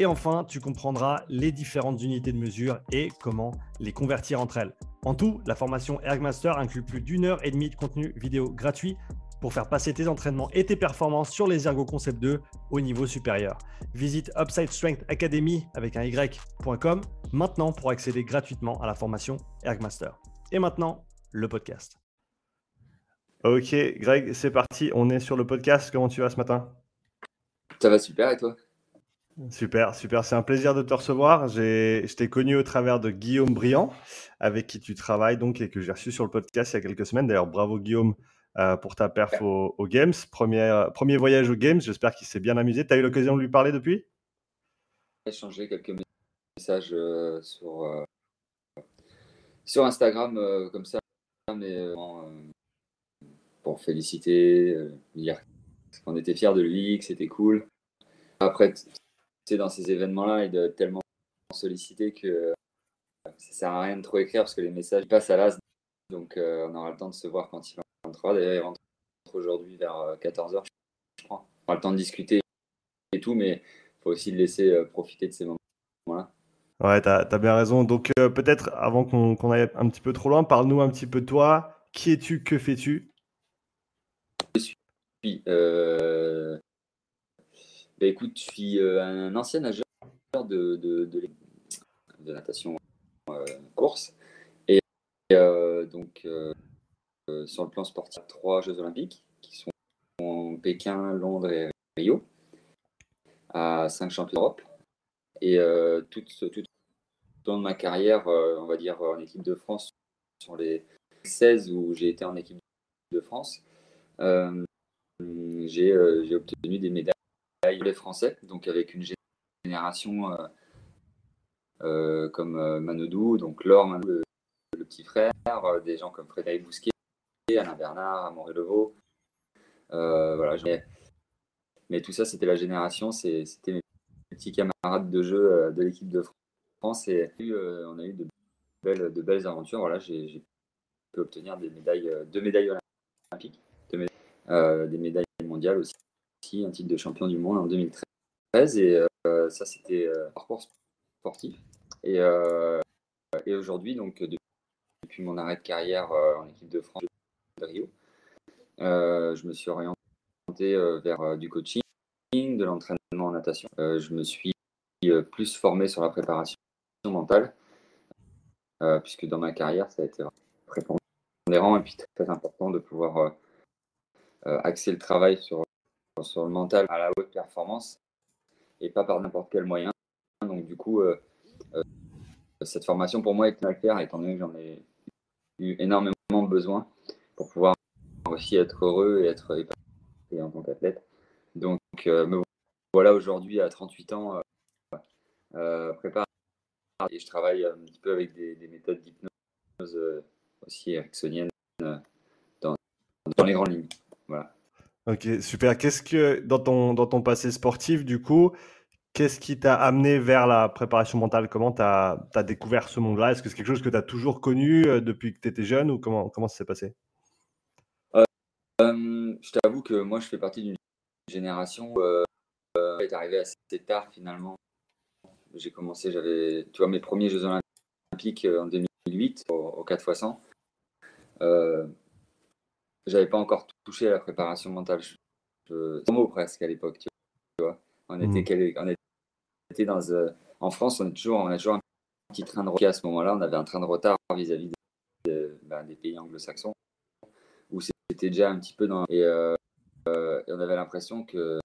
Et enfin, tu comprendras les différentes unités de mesure et comment les convertir entre elles. En tout, la formation Ergmaster inclut plus d'une heure et demie de contenu vidéo gratuit pour faire passer tes entraînements et tes performances sur les Ergo Concept 2 au niveau supérieur. Visite Upside Strength Academy avec un y.com maintenant pour accéder gratuitement à la formation Ergmaster. Et maintenant, le podcast. Ok, Greg, c'est parti. On est sur le podcast. Comment tu vas ce matin? Ça va super et toi? Super, super. C'est un plaisir de te recevoir. Je t'ai connu au travers de Guillaume Briand, avec qui tu travailles donc et que j'ai reçu sur le podcast il y a quelques semaines. D'ailleurs, bravo Guillaume euh, pour ta perf aux au Games. Premier, premier voyage aux Games, j'espère qu'il s'est bien amusé. Tu as eu l'occasion de lui parler depuis? J'ai échangé quelques messages euh, sur, euh, sur Instagram comme ça, mais pour féliciter, dire qu'on était fiers de lui, que c'était cool. Après, dans ces événements-là, il est tellement sollicité que ça sert à rien de trop écrire parce que les messages passent à l'as. Donc, on aura le temps de se voir quand il va D'ailleurs, il rentre aujourd'hui vers 14h, euh, je crois. On aura le temps de discuter et tout, mais il faut aussi le laisser euh, profiter de ces moments-là. Ouais, tu as, bien raison. Donc, euh, peut-être avant qu'on aille un petit peu trop loin, parle-nous un petit peu de toi. Qui es-tu? Que fais-tu? Je suis. Euh... Bah, écoute, je suis un ancien nageur de, de, de, natation course. Et donc, euh, sur le plan sportif trois Jeux Olympiques qui sont Pékin, Londres et Rio, à cinq championnats d'Europe. Et euh, tout, tout au long de ma carrière, euh, on va dire en équipe de France, sur les 16 où j'ai été en équipe de France, j'ai obtenu des médailles les Français, donc avec une génération comme Manodou, donc Laure Manodou, le, petit frère, des gens comme Frédéric Bousquet, Alain Bernard, Amaury Levaux. Euh, voilà, mais tout ça, c'était la génération, c'était mes petits camarades de jeu euh, de l'équipe de France et euh, on a eu de belles aventures. Voilà, j'ai pu obtenir des médailles, deux médailles olympiques, des médailles mondiales aussi, un titre de champion du monde en 2013 et ça c'était parcours sportif. Et, et aujourd'hui, donc depuis mon arrêt de carrière en équipe de France, Rio. Euh, je me suis orienté euh, vers euh, du coaching, de l'entraînement en natation. je me suis plus formé sur la préparation mentale, puisque dans ma carrière, ça a été prépondérant et puis très important de pouvoir axer le travail sur, sur le mental à la haute performance et pas par n'importe quel moyen. Donc du coup, cette formation pour moi est mal faire étant donné que j'en ai eu énormément besoin pour pouvoir aussi être heureux et être épanoui en tant qu'athlète. Donc, euh, me voilà aujourd'hui à 38 ans, euh, euh, préparé et je travaille un petit peu avec des, méthodes d'hypnose aussi ericksoniennes dans, dans, les grandes lignes. Voilà. Ok, super. Qu'est-ce que dans ton, dans ton passé sportif, du coup, qu'est-ce qui t'a amené vers la préparation mentale? Comment tu as, découvert ce monde-là? Est-ce que c'est quelque chose que tu as toujours connu depuis que tu étais jeune ou comment, comment ça s'est passé? Euh, je t'avoue que moi, je fais partie d'une génération qui euh, est arrivée assez tard finalement. J'ai commencé, j'avais, tu vois, mes premiers Jeux Olympiques euh, en 2008 au, 4 x 100. Euh, j'avais pas encore touché à la préparation mentale. Je, mot presque à l'époque, tu vois. On mmh. était, on était dans, en France, on, est toujours, on a toujours un petit train de retard à ce moment-là. On avait un train de retard vis-à-vis ben, des pays anglo-saxons c'était déjà un petit peu dans. Et, euh, euh, on avait l'impression que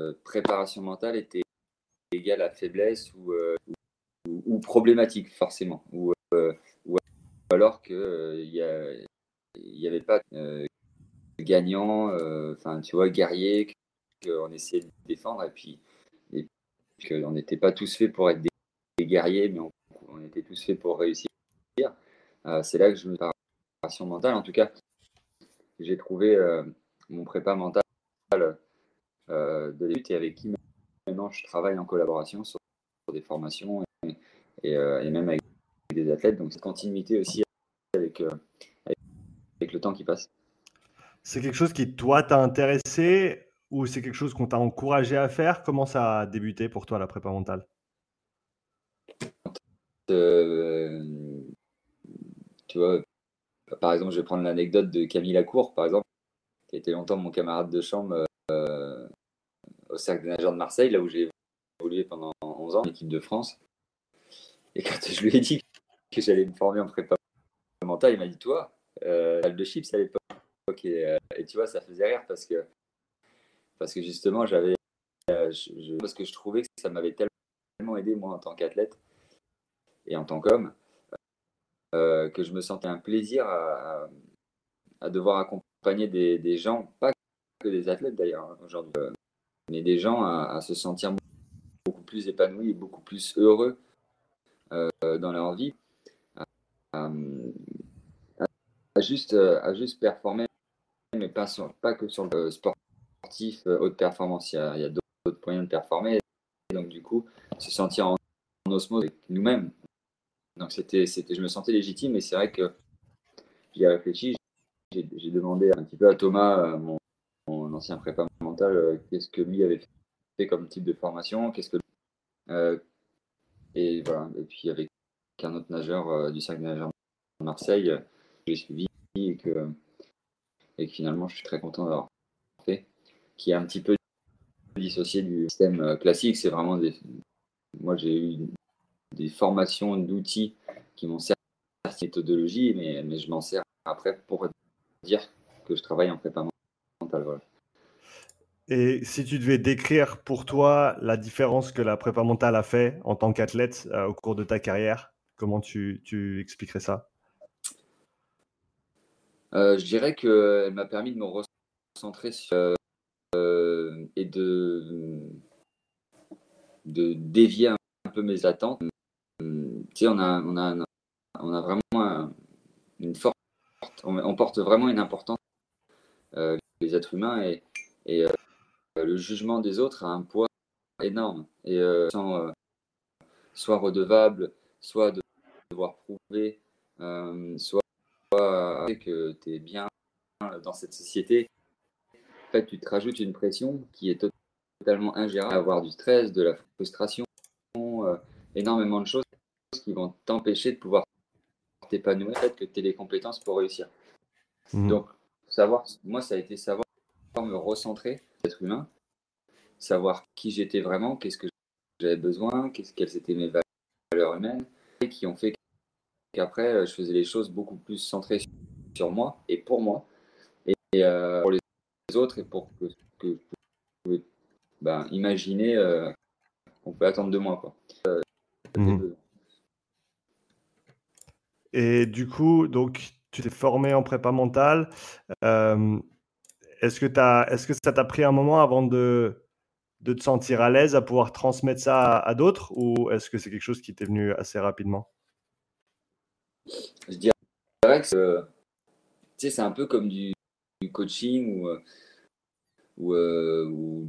euh, préparation mentale était égale à faiblesse ou, ou, problématique, forcément. Ou, ou alors qu'il n'y avait pas gagnant, enfin, tu vois, guerrier, qu'on essayait de défendre, et puis, et qu'on n'était pas tous faits pour être des, guerriers, mais on, était tous faits pour réussir. c'est là que je me préparation mentale. En tout cas, j'ai trouvé mon prépa mental de lutte et avec qui maintenant je travaille en collaboration sur, des formations et, même avec des athlètes. Donc cette continuité aussi avec, avec le temps qui passe. C'est quelque chose qui, toi, t'a intéressé ou c'est quelque chose qu'on t'a encouragé à faire? Comment ça a débuté pour toi, la prépa mentale? Euh, Tu vois, par exemple, je vais prendre l'anecdote de Camille Lacour, par exemple, qui était longtemps mon camarade de chambre euh, au Cercle des nageurs de Marseille, là où j'ai évolué pendant 11 ans, l'équipe de France. Et quand je lui ai dit que j'allais me former en prépa mentale, il m'a dit Toi, euh, de chips à l'époque. Euh, et, tu vois, ça faisait rire parce que, parce que justement, j'avais. Euh, parce que je trouvais que ça m'avait tellement aidé, moi, en tant qu'athlète et en tant qu'homme, euh, que je me sentais un plaisir à, devoir accompagner des, gens, pas que des athlètes d'ailleurs, hein, aujourd'hui, mais des gens à, se sentir beaucoup plus épanouis et beaucoup plus heureux dans leur vie à juste, à juste performer, pas, que sur le sportif euh, haute performance. Il y a, d'autres moyens de performer. donc, du coup, se sentir en, osmose avec nous-mêmes. Donc, c'était, c'était, je me sentais légitime et c'est vrai que j'y ai réfléchi. J'ai, demandé un petit peu à Thomas, euh, mon, ancien prépa mental, qu'est-ce que lui avait fait comme type de formation, que et voilà. Et puis avec un autre nageur du cercle nageur de Marseille, j'ai suivi et que, et finalement je suis très content d'avoir fait, qui est un petit peu dissocié du système euh, classique. C'est vraiment des. Moi j'ai eu des formations d'outils qui m'ont servi à cette méthodologie, mais, je m'en sers après pour dire que je travaille en prépa mentale. Et si tu devais décrire pour toi la différence que la prépa mentale a fait en tant qu'athlète euh, au cours de ta carrière, comment tu expliquerais ça? Euh, je dirais qu'elle m'a permis de me recentrer euh, et de, dévier un, peu mes attentes. Tu sais, on a, vraiment une forte, on, porte vraiment une importance, euh, les êtres humains, et, et le jugement des autres a un poids énorme. Et sans, soit redevable, soit de devoir prouver, soit que tu es bien dans cette société, en fait, tu te rajoutes une pression qui est totalement ingérable, avoir du stress, de la frustration, euh, énormément de choses qui vont t'empêcher de pouvoir t'épanouir, fait que tu aies les compétences pour réussir. Mhm. Donc, savoir, moi, ça a été savoir me recentrer, être humain, savoir qui j'étais vraiment, qu'est-ce que j'avais besoin, quelles étaient mes valeurs humaines, qui ont fait qu'après, euh, je faisais les choses beaucoup plus centrées sur moi et pour moi, et, euh, pour les autres, et pour que, que je pouvais ben, imaginer euh, qu'on peut attendre de moi. Quoi. Mhm. Et du coup, donc, tu t'es formé en prépa mentale. est-ce, que est-ce que ça t'a pris un moment avant de, de te sentir à l'aise à pouvoir transmettre ça à d'autres ou est-ce que c'est quelque chose qui t'est venu assez rapidement? Je dirais que c'est un peu comme du, coaching ou, euh, euh, ou,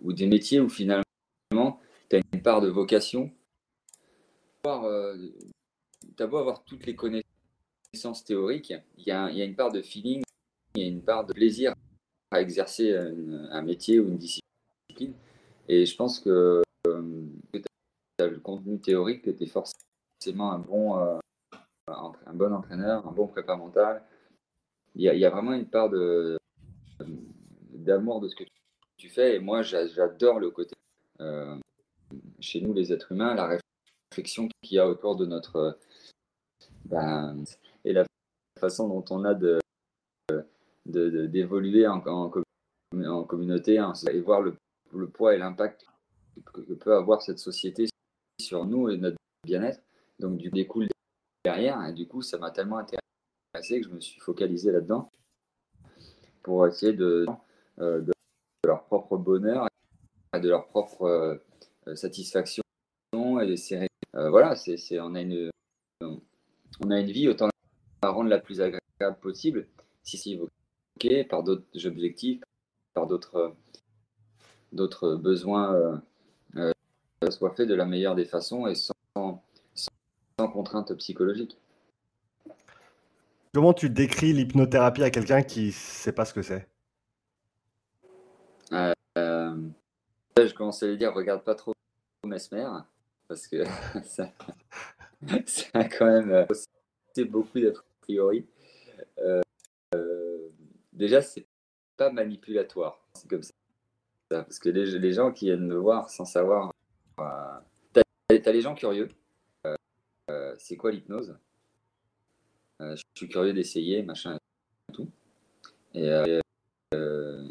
ou, des métiers où finalement tu as une part de vocation. Euh, tu as beau avoir toutes les connaissances théoriques, il y, a, une part de feeling, il y a une part de plaisir à exercer un, métier ou une discipline. Et je pense que, que tu as le contenu théorique que tu es forcément un bon, euh, un bon entraîneur, un bon prépa mental. Il y, a, vraiment une part de, d'amour de ce que tu fais. Et moi, j'adore le côté euh, chez nous, les êtres humains, la réflexion qu'il y a autour de notre. Ben, et la façon dont on a de, d'évoluer en, communauté et voir le, le poids et l'impact que peut avoir cette société sur nous et notre bien-être. Donc, du découle derrière. Et du coup, ça m'a tellement intéressé que je me suis focalisé là-dedans pour essayer de, de, leur propre bonheur, de leur propre satisfaction. Et c'est, voilà, c'est, on, a une, on a une vie, autant la rendre la plus agréable possible, si c'est évoqué par d'autres objectifs, par d'autres d'autres besoins euh, euh, soient faits de la meilleure des façons et sans, sans, contrainte psychologique. Comment tu décris l'hypnothérapie à quelqu'un qui ne sait pas ce que c'est? Euh, Je commence à lui dire regarde pas trop Mesmer parce que ça, ça, a quand même c'est beaucoup d'a priori. Euh, déjà, c'est pas manipulatoire, c'est comme ça. Parce que les, gens qui viennent me voir sans savoir. Euh, tu as, les gens curieux. Euh, euh, c'est quoi l'hypnose? Je suis curieux d'essayer, machin, tout. Et tu as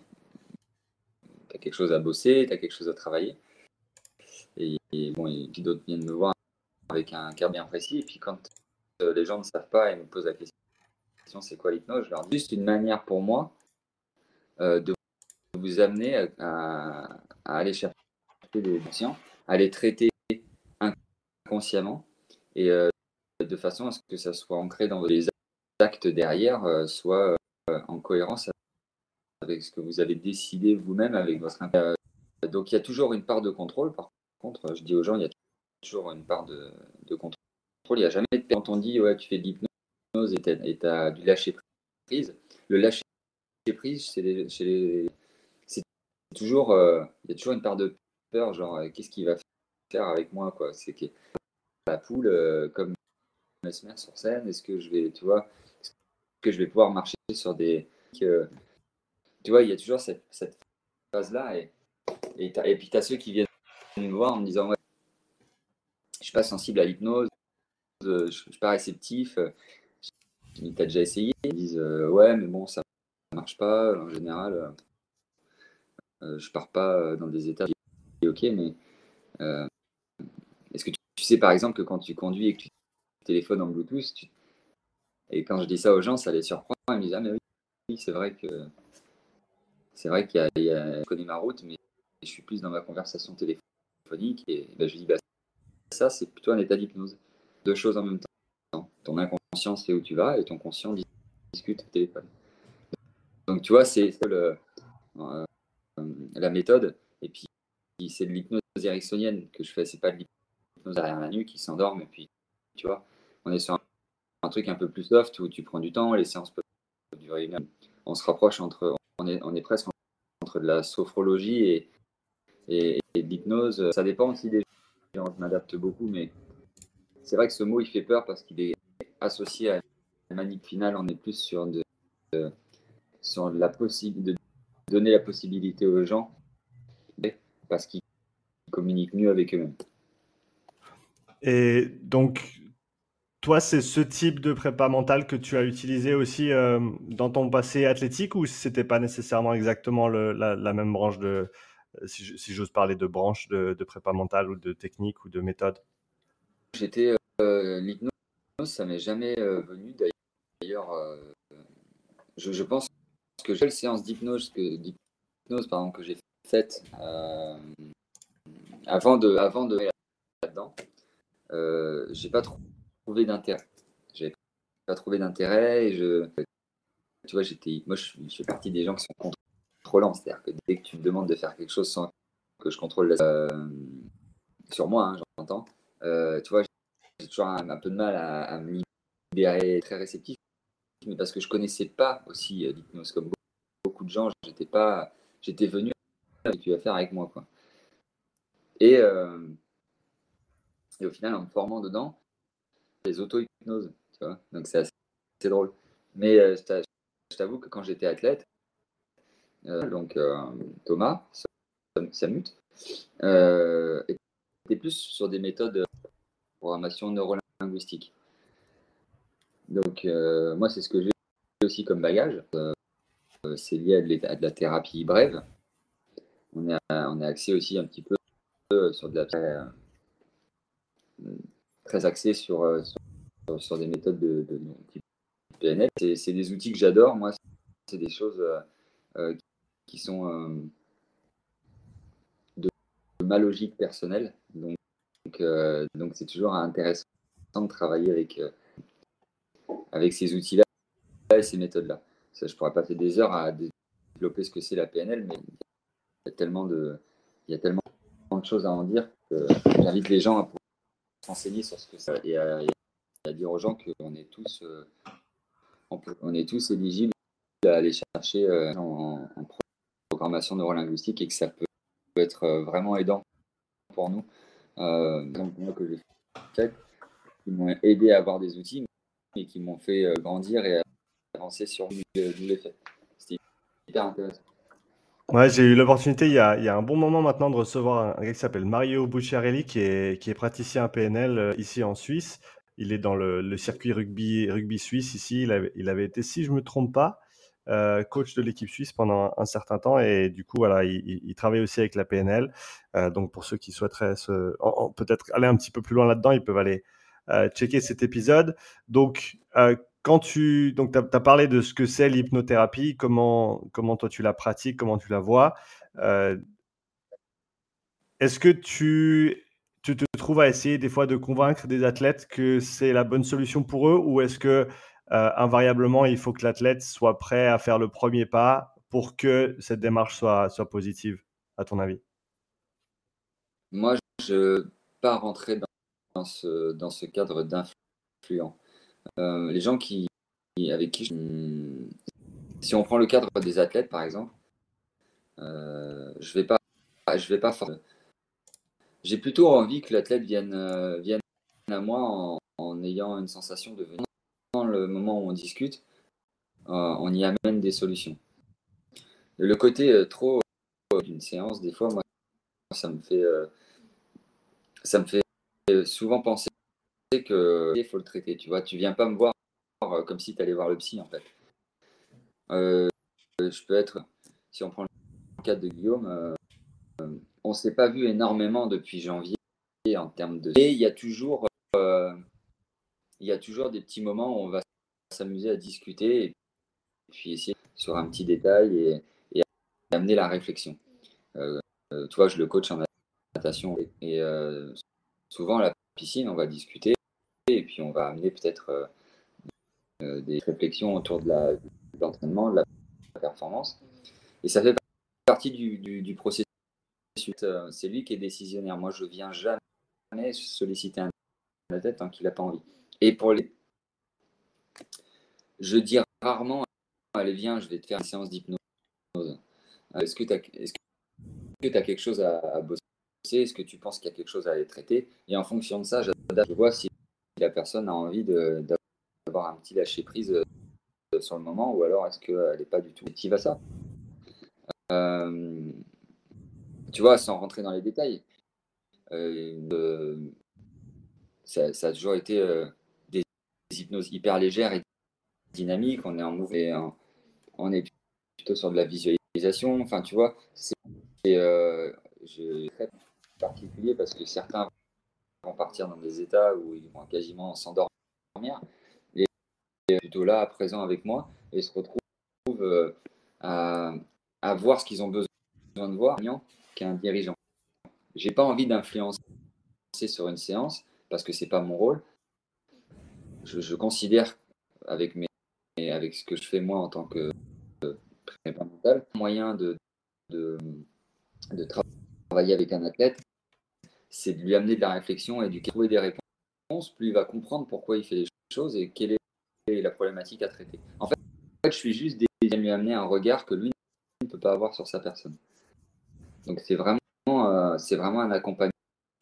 quelque chose à bosser, tu as quelque chose à travailler. Et, bon, et puis d'autres viennent me voir avec un cas bien précis. Et puis quand les gens ne savent pas et me posent la question c'est quoi l'hypnose? Juste une manière pour moi de vous amener à, aller chercher des patients, à les traiter inconsciemment et euh, de façon à ce que ça soit ancré dans les actes derrière, euh, soit euh, en cohérence avec ce que vous avez décidé vous-même avec votre Donc il y a toujours une part de contrôle. Par contre, je dis aux gens, il y a toujours une part de, contrôle. Il n'y a jamais quand on dit ouais, tu fais de l'hypnose et tu as, du lâcher prise. Le lâcher prise chez les, toujours, il y a toujours une part de peur, genre qu'est-ce qu'il va faire avec moi, quoi. C'est la poule, euh, comme Mesmer sur scène, est-ce que je vais, tu vois, que je vais pouvoir marcher sur des. tu vois, il y a toujours cette, phase-là. Et, et, puis, tu as ceux qui viennent me voir en me disant Ouais, je suis pas sensible à l'hypnose, je, suis pas réceptif. Tu as déjà essayé Ils disent Ouais, mais bon, ça marche pas en général. Euh, je pars pas euh, dans des états. Ok, mais euh, tu, sais par exemple que quand tu conduis et que tu téléphones en Bluetooth, et quand je dis ça aux gens, ça les surprend. Ils me disent ah mais oui, c'est vrai que c'est vrai qu'il y, a, je connais ma route, mais je suis plus dans ma conversation téléphonique et ben, je dis bah, ça c'est plutôt un état d'hypnose. Deux choses en même temps. Ton inconscient sait où tu vas et ton conscient discute au téléphone. Donc tu vois, c'est le, la méthode. Et puis, c'est de l'hypnose ericksonienne que je fais. C'est pas de l'hypnose derrière la nuque qui s'endorme. Et puis, tu vois, on est sur un, truc un peu plus soft où tu prends du temps. Les séances peuvent durer une heure. On se rapproche entre, on est, on est presque entre de la sophrologie et, et, de l'hypnose. Ça dépend aussi des gens. Je m'adapte beaucoup, mais c'est vrai que ce mot, il fait peur parce qu'il est associé à la manip finale. On est plus sur de, sur la possibilité de donner la possibilité aux gens parce qu'ils communiquent mieux avec eux-mêmes. Et donc, toi, c'est ce type de prépa mentale que tu as utilisé aussi euh, dans ton passé athlétique ou c'était pas nécessairement exactement la, même branche de, si j'ose parler de branche de, prépa mentale ou de technique ou de méthode? J'étais euh, l'hypnose, ça m'est jamais euh, venu d'ailleurs. Je, pense que j'ai le séance d'hypnose que, que j'ai faite euh, avant de avant de là-dedans, euh, j'ai pas trouvé d'intérêt. J'ai pas trouvé d'intérêt et je tu vois j'étais moi je, fais partie des gens qui sont contrôlants, c'est-à-dire que dès que tu me demandes de faire quelque chose sans que je contrôle euh, sur moi, hein, j'entends. Euh, tu vois, j'ai toujours un, peu de mal à, à me libérer très réceptif mais parce que je connaissais pas aussi l'hypnose comme beaucoup de gens. J'étais pas, j'étais venu avec tu vas faire avec moi quoi. Et, et au final, en me formant dedans, les auto-hypnoses, tu vois. Donc c'est assez, drôle. Mais euh, je t'avoue que quand j'étais athlète, donc Thomas, Samut, était plus sur des méthodes de programmation neurolinguistique. Donc, euh, moi, c'est ce que j'ai aussi comme bagage. Euh, c'est lié à de, la thérapie brève. On est, on est axé aussi un petit peu sur de la très, axé sur, sur des méthodes de, PNL. C'est des outils que j'adore. Moi, c'est des choses qui sont de ma logique personnelle. Donc, donc c'est toujours intéressant de travailler avec, avec ces outils-là et ces méthodes-là. Je pourrais pas faire des heures à développer ce que c'est la PNL, mais il y a tellement de, il y a tellement de choses à en dire que j'invite les gens à s'enseigner sur ce que c'est et à, dire aux gens qu'on est tous, euh, on, est tous éligibles à aller chercher euh, en, programmation neurolinguistique et que ça peut être euh, vraiment aidant pour nous. donc moi que j'ai fait, qui m'ont aidé à avoir des outils et qui m'ont fait grandir et avancer sur d'où les faits. C'était hyper intéressant. Ouais, j'ai eu l'opportunité il y, a, il y a un bon moment maintenant de recevoir un, gars qui s'appelle Mario Bucciarelli, qui est, qui est praticien PNL euh, ici en Suisse. Il est dans le, le, circuit rugby, rugby suisse ici. Il avait, il avait été, si je me trompe pas, euh, coach de l'équipe suisse pendant un, certain temps. Et du coup, voilà, il, il, travaille aussi avec la PNL. Euh, donc, pour ceux qui souhaiteraient peut-être aller un petit peu plus loin là-dedans, ils peuvent aller euh, checker cet épisode. Donc, euh, quand tu donc as, parlé de ce que c'est l'hypnothérapie, comment, comment toi tu la pratiques, comment tu la vois. Euh, est-ce que tu, tu, te trouves à essayer des fois de convaincre des athlètes que c'est la bonne solution pour eux ou est-ce que euh, invariablement il faut que l'athlète soit prêt à faire le premier pas pour que cette démarche soit, soit positive, à ton avis? Moi, je ne pas rentrer dans, ce, dans ce cadre d'influence. Euh, les gens qui, avec qui si on prend le cadre des athlètes par exemple, euh, je vais pas, je vais pas. J'ai plutôt envie que l'athlète vienne, euh, vienne à moi en, ayant une sensation de venir. Dans le moment où on discute, on y amène des solutions. Le côté trop d'une séance, des fois, moi, ça me fait, ça me fait souvent penser que il faut le traiter. Tu vois, tu viens pas me voir euh, comme si tu allais voir le psy en fait. Euh, je peux être, si on prend le cas de Guillaume, euh, on s'est pas vu énormément depuis janvier en termes de. Et il y a toujours, il y a toujours des petits moments où on va s'amuser à discuter et puis essayer sur un petit détail et, amener la réflexion. toi, je le coach en natation et souvent la piscine, on va discuter on va amener peut-être euh, euh, des réflexions autour de l'entraînement, de la performance. Et ça fait partie du, processus. Euh, c'est lui qui est décisionnaire. Moi, je viens jamais solliciter un la tête tant qu'il n'a pas envie. Et pour les. Je dis rarement Allez, viens, je vais te faire une séance d'hypnose. Est-ce que tu as, quelque chose à, bosser? Est-ce que tu penses qu'il y a quelque chose à aller traiter? Et en fonction de ça, je vois si la personne a envie d'avoir un petit lâcher prise euh, sur le moment ou alors est-ce qu'elle n'est pas du tout active à ça? Euh, Tu vois, sans rentrer dans les détails, euh, ça, a toujours été des, hypnoses hyper légères et dynamiques. On est en mouvement, on est plutôt sur de la visualisation. Enfin, tu vois, c'est très particulier parce que certains vont partir dans des états où ils vont quasiment s'endormir. Et plutôt là, présent avec moi, et se retrouvent euh, à, à, voir ce qu'ils ont besoin de voir qu'un dirigeant. J'ai pas envie d'influencer sur une séance parce que c'est pas mon rôle. Je, considère avec mes avec ce que je fais moi en tant que euh, mental, moyen de travailler avec un athlète, c'est de lui amener de la réflexion et de trouver des réponses, plus il va comprendre pourquoi il fait les choses et quelle est la problématique à traiter. En fait, je suis juste de lui amener un regard que lui ne peut pas avoir sur sa personne. Donc c'est vraiment, euh, vraiment un accompagnement,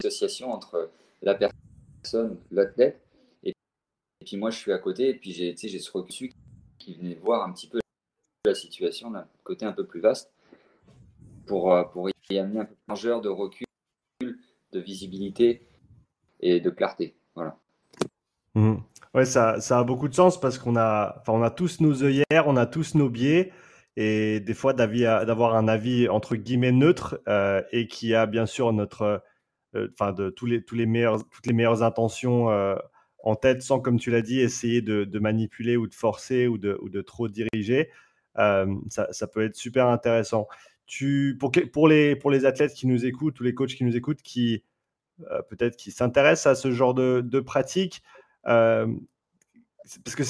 une association entre la personne, l'athlète, et, puis moi je suis à côté, et puis j'ai, ce recul qui venait voir un petit peu la situation d'un côté un peu plus vaste pour, euh, pour y amener un peu de largeur, de recul de visibilité et de clarté. Voilà. Mhm. Ouais, ça, ça, a beaucoup de sens parce qu'on a, on a tous nos œillères, on a tous nos biais et des fois d'avoir un avis entre guillemets neutre euh, et qui a bien sûr notre, euh, enfin de tous les, tous les meilleurs, toutes les meilleures intentions euh, en tête sans, comme tu l'as dit, essayer de, manipuler ou de forcer ou de, ou de trop diriger. Ça, peut être super intéressant. Tu, pour, pour, les, pour les athlètes qui nous écoutent ou les coachs qui nous écoutent, qui peut-être qui s'intéressent à ce genre de, de pratique, parce que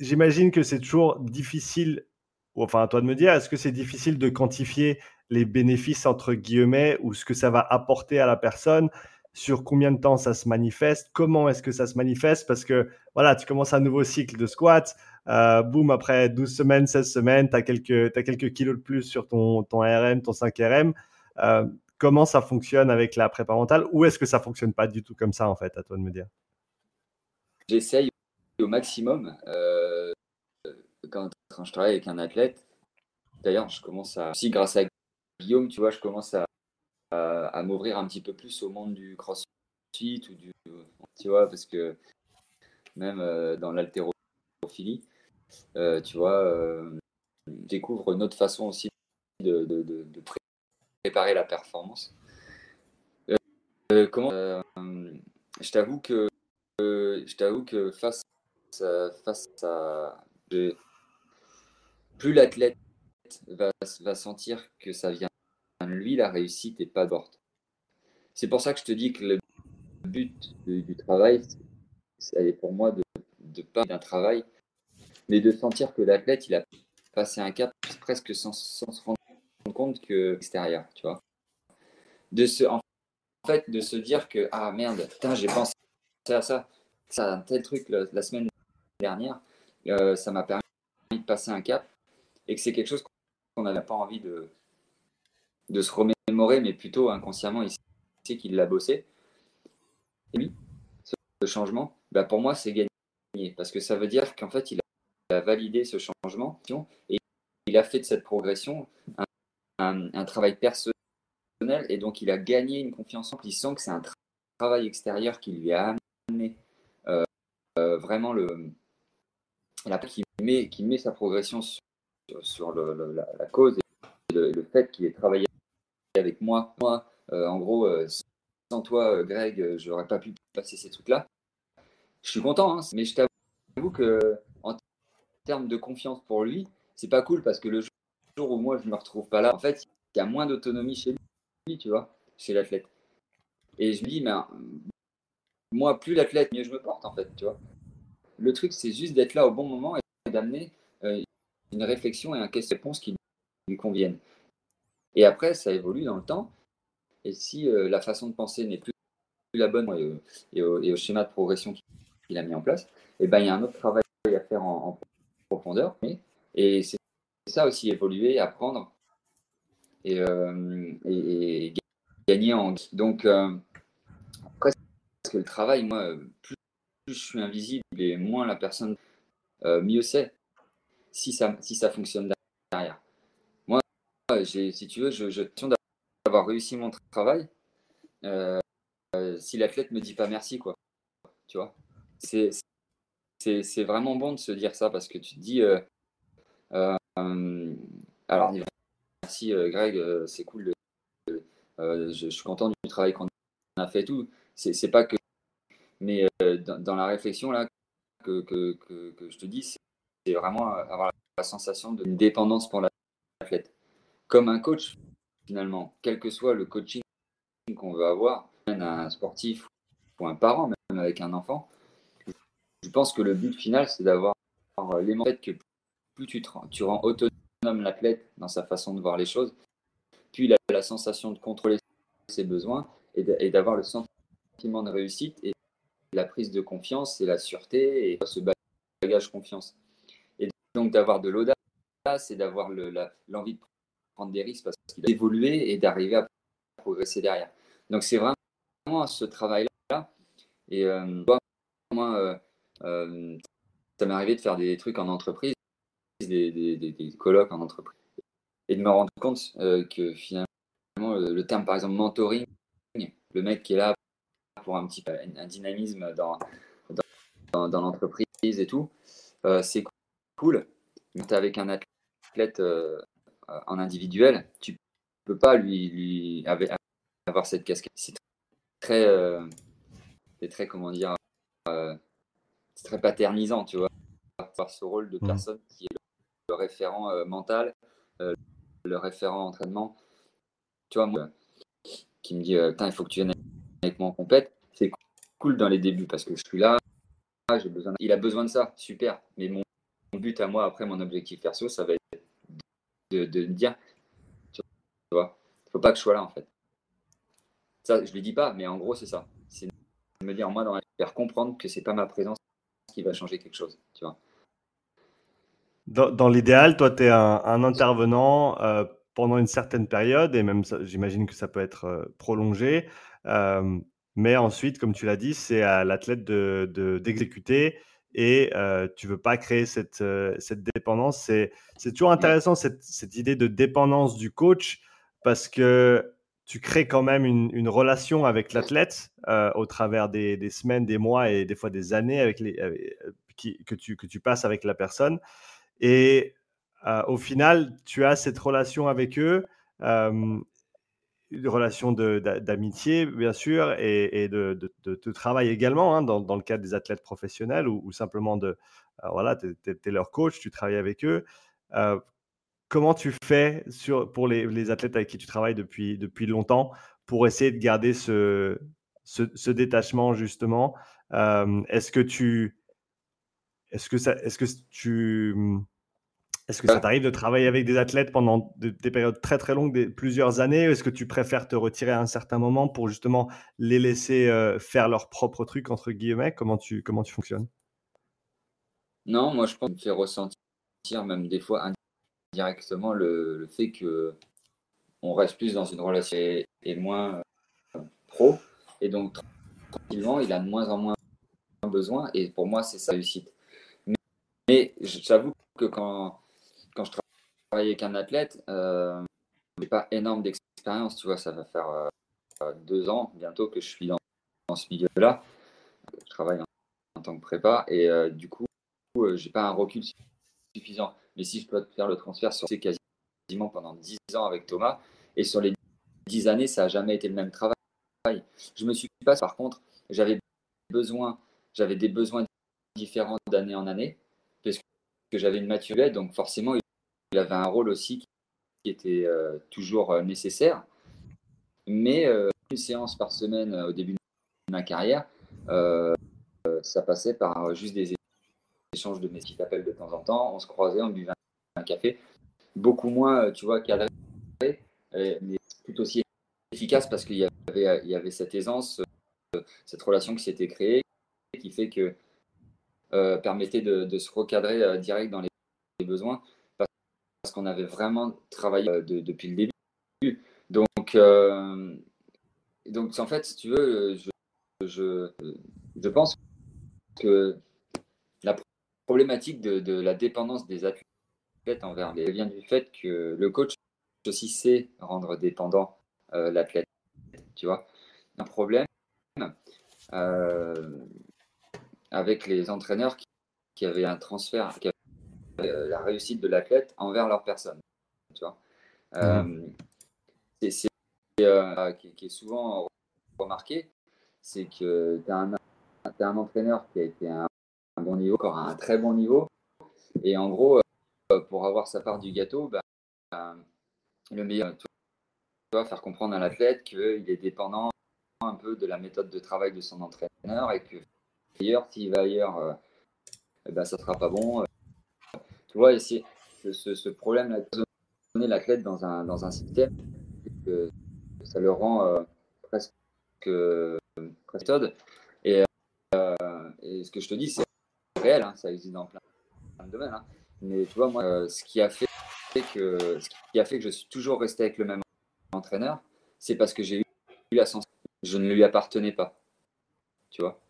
j'imagine que c'est toujours difficile, enfin à toi de me dire, est-ce que c'est difficile de quantifier les bénéfices entre guillemets ou ce que ça va apporter à la personne? Sur combien de temps ça se manifeste, comment est-ce que ça se manifeste, parce que voilà, tu commences un nouveau cycle de squat, euh, boum, après 12 semaines, 16 semaines, tu as quelques, as quelques kilos de plus sur ton, ton RM, ton 5 RM. Euh, comment ça fonctionne avec la prépa mentale ou est-ce que ça fonctionne pas du tout comme ça en fait, à toi de me dire? J'essaye au maximum euh, quand, je travaille avec un athlète. D'ailleurs, je commence à, aussi grâce à Guillaume, tu vois, je commence à, m'ouvrir un petit peu plus au monde du crossfit ou du, tu vois, parce que même euh, dans l'haltérophilie, euh, tu vois, découvre une autre façon aussi de, de, de, préparer la performance. comment Je t'avoue que je t'avoue que face face à. Plus l'athlète va, sentir que ça vient de lui, la réussite et pas d'ordre. C'est pour ça que je te dis que le but du, travail, c'est pour moi de, de pas d'un travail, mais de sentir que l'athlète, il a passé un cap presque sans, sans se rendre que extérieur, tu vois. De se, en fait, de se dire que, ah merde, j'ai pensé à ça, ça un tel truc la semaine dernière, euh, ça m'a permis de passer un cap et que c'est quelque chose qu'on n'avait pas envie de, de se remémorer, mais plutôt inconsciemment, il sait qu'il l'a bossé. Et lui, ce changement, bah pour moi, c'est gagné parce que ça veut dire qu'en fait, il a validé ce changement et il a fait de cette progression un, travail personnel et donc il a gagné une confiance en lui. Il sent que c'est un travail extérieur qui lui a amené euh, euh, vraiment le, qui met, qui met sa progression sur, sur la, cause et le, fait qu'il ait travaillé avec moi. Moi, euh, en gros, sans toi, Greg, je n'aurais pas pu passer ces trucs-là. Je suis content, hein, mais je t'avoue que en termes de confiance pour lui, c'est pas cool parce que le jour où moi je me retrouve pas là, en fait, il y a moins d'autonomie chez lui, tu vois, chez l'athlète. Et je me dis, mais moi, plus l'athlète, mieux je me porte, en fait, tu vois. Le truc, c'est juste d'être là au bon moment et d'amener euh, une réflexion et un question-réponse qui lui conviennent. Et après, ça évolue dans le temps. Et si euh, la façon de penser n'est plus la bonne euh, et, au, schéma de progression qu'il a mis en place, et eh ben, il y a un autre travail à faire en, profondeur. Et c'est ça aussi, évoluer, apprendre et, et, gagner en. Donc, après, parce que le travail, moi, plus je suis invisible et moins la personne, euh, mieux c'est si ça, si ça fonctionne derrière. Moi, si tu veux, je, je d'avoir réussi mon travail euh, si l'athlète me dit pas merci, quoi. Tu vois? C'est, vraiment bon de se dire ça parce que tu te dis euh, alors merci Greg, c'est cool. je, suis content du travail qu'on a fait tout. C'est, pas que mais euh, dans, la réflexion là, que, je te dis, c'est vraiment avoir la sensation d'une dépendance pour l'athlète. Comme un coach, finalement, quel que soit le coaching qu'on veut avoir, un sportif ou un parent, même avec un enfant, je pense que le but final, c'est d'avoir l'élément que plus tu, rends autonome l'athlète dans sa façon de voir les choses, puis il a la sensation de contrôler ses besoins et d'avoir le sentiment de réussite et la prise de confiance et la sûreté et ce bagage confiance. Et donc d'avoir de l'audace et d'avoir l'envie de prendre des risques parce qu'il a évolué et d'arriver à progresser derrière. Donc c'est vraiment ce travail-là. Et euh, moi, euh, euh, ça m'est arrivé de faire des trucs en entreprise, des, des, colloques en entreprise, et de me rendre compte que finalement, le terme par exemple mentoring, le mec qui est là pour un petit un dynamisme dans, dans, dans l'entreprise et tout. Euh, c'est cool. Mais tu avec un athlète euh, en individuel, tu peux pas lui, lui avoir cette casquette. C'est très, euh, c'est très comment dire, c'est très paternisant, tu vois, avoir ce rôle de Mhm. personne qui est le référent euh, mental, euh, le référent entraînement. Tu vois, qui me dit, euh, il faut que tu viennes avec moi en compète. C'est cool dans les débuts parce que je suis là, j'ai besoin. Il a besoin de ça, super. Mais mon, but à moi, après mon objectif perso, ça va être de, dire, tu vois, faut pas que je sois là en fait. Ça, je lui dis pas, mais en gros, c'est ça. C'est me dire, moi, dans la faire comprendre que c'est pas ma présence qui va changer quelque chose, tu vois. Dans, dans l'idéal, toi, tu es un, un intervenant euh, pendant une certaine période, et même j'imagine que ça peut être euh, prolongé. Euh, mais ensuite, comme tu l'as dit, c'est à l'athlète de, de- d'exécuter et euh, tu veux pas créer cette, euh, cette dépendance. C'est, c'est toujours intéressant cette, cette idée de dépendance du coach parce que tu crées quand même une, une relation avec l'athlète euh, au travers des, des semaines, des mois et des fois des années avec les, avec- qui- que, tu, que tu passes avec la personne. Et euh, au final, tu as cette relation avec eux, euh, une relation d'amitié, bien sûr, et, de, de- travail également, hein, dans, dans le cadre des athlètes professionnels ou, simplement de. euh, voilà, tu es, leur coach, tu travailles avec eux. Comment tu fais sur, pour les, les athlètes avec qui tu travailles depuis, depuis longtemps pour essayer de garder ce, ce, détachement, justement? Est-ce que tu. Est-ce que, ça, est-ce que tu. Est-ce que ça t'arrive de travailler avec des athlètes pendant de- des périodes très très longues, des- plusieurs années ou Est-ce que tu préfères te retirer à un certain moment pour justement les laisser euh, faire leur propre truc, entre guillemets? Comment tu, comment tu fonctionnes? Non, moi, je pense que ça me fait ressentir, même des fois indirectement, le, le fait que on reste plus dans une relation et, et moins euh, pro. Et donc, tranquillement, il a de moins en moins besoin. Et pour moi, c'est sa réussite. Mais, mais j'avoue que quand, travaille avec un athlète, euh, j'ai pas énorme d'expérience. Tu vois, ça va faire euh, deux ans bientôt que je suis dans, ce milieu-là. Je travaille en, tant que prépa. Et euh, du coup, euh, j'ai pas un recul suffisant. Mais si je peux faire le transfert sur ces quasiment pendant 10 ans avec Thomas, et sur les 10 années, ça n'a jamais été le même travail. Je me suis pas, par contre, j'avais besoin, j'avais des besoins différents d'année en année, parce que j'avais une maturité, donc forcément, il avait un rôle aussi qui était euh, toujours euh, nécessaire. Mais euh, une séance par semaine au début de ma carrière, ça passait par juste des échanges de mes petits appels de temps en temps. On se croisait, on buvait un café. Beaucoup moins, tu vois, cadré, mais tout aussi efficace parce qu'il y avait, cette aisance, cette relation qui s'était créée, qui fait que permettait de, se recadrer direct dans les besoins parce qu'on avait vraiment travaillé euh, de, depuis le début. Donc, euh, donc en fait, si tu veux, je, je, je pense que la problématique de, la dépendance des athlètes envers les vient du fait que le coach aussi sait rendre dépendant euh, l'athlète. Tu vois, un problème avec les entraîneurs qui, qui, avaient un transfert, qui la réussite de l'athlète envers leur personne. Tu vois, mmh. c'est euh, qui, est souvent remarqué, c'est que tu as, as, un entraîneur qui a été à un, un, bon niveau, encore un très bon niveau, et en gros, euh, pour avoir sa part du gâteau, bah, le meilleur, tu vois, faire comprendre à l'athlète qu'il est dépendant un peu de la méthode de travail de son entraîneur et que ailleurs, s'il va ailleurs, euh, ben, ça ne sera pas bon. Tu vois, ce, ce, problème-là, l'athlète dans un, dans un système, ça le rend euh, presque, euh. Et, euh, et, ce que je te dis, c'est réel, hein, ça existe dans plein, plein de domaines. Hein. Mais tu vois, moi, euh, ce qui a fait que ce qui a fait que je suis toujours resté avec le même entraîneur, c'est parce que j'ai eu la sensation que je ne lui appartenais pas. Tu vois?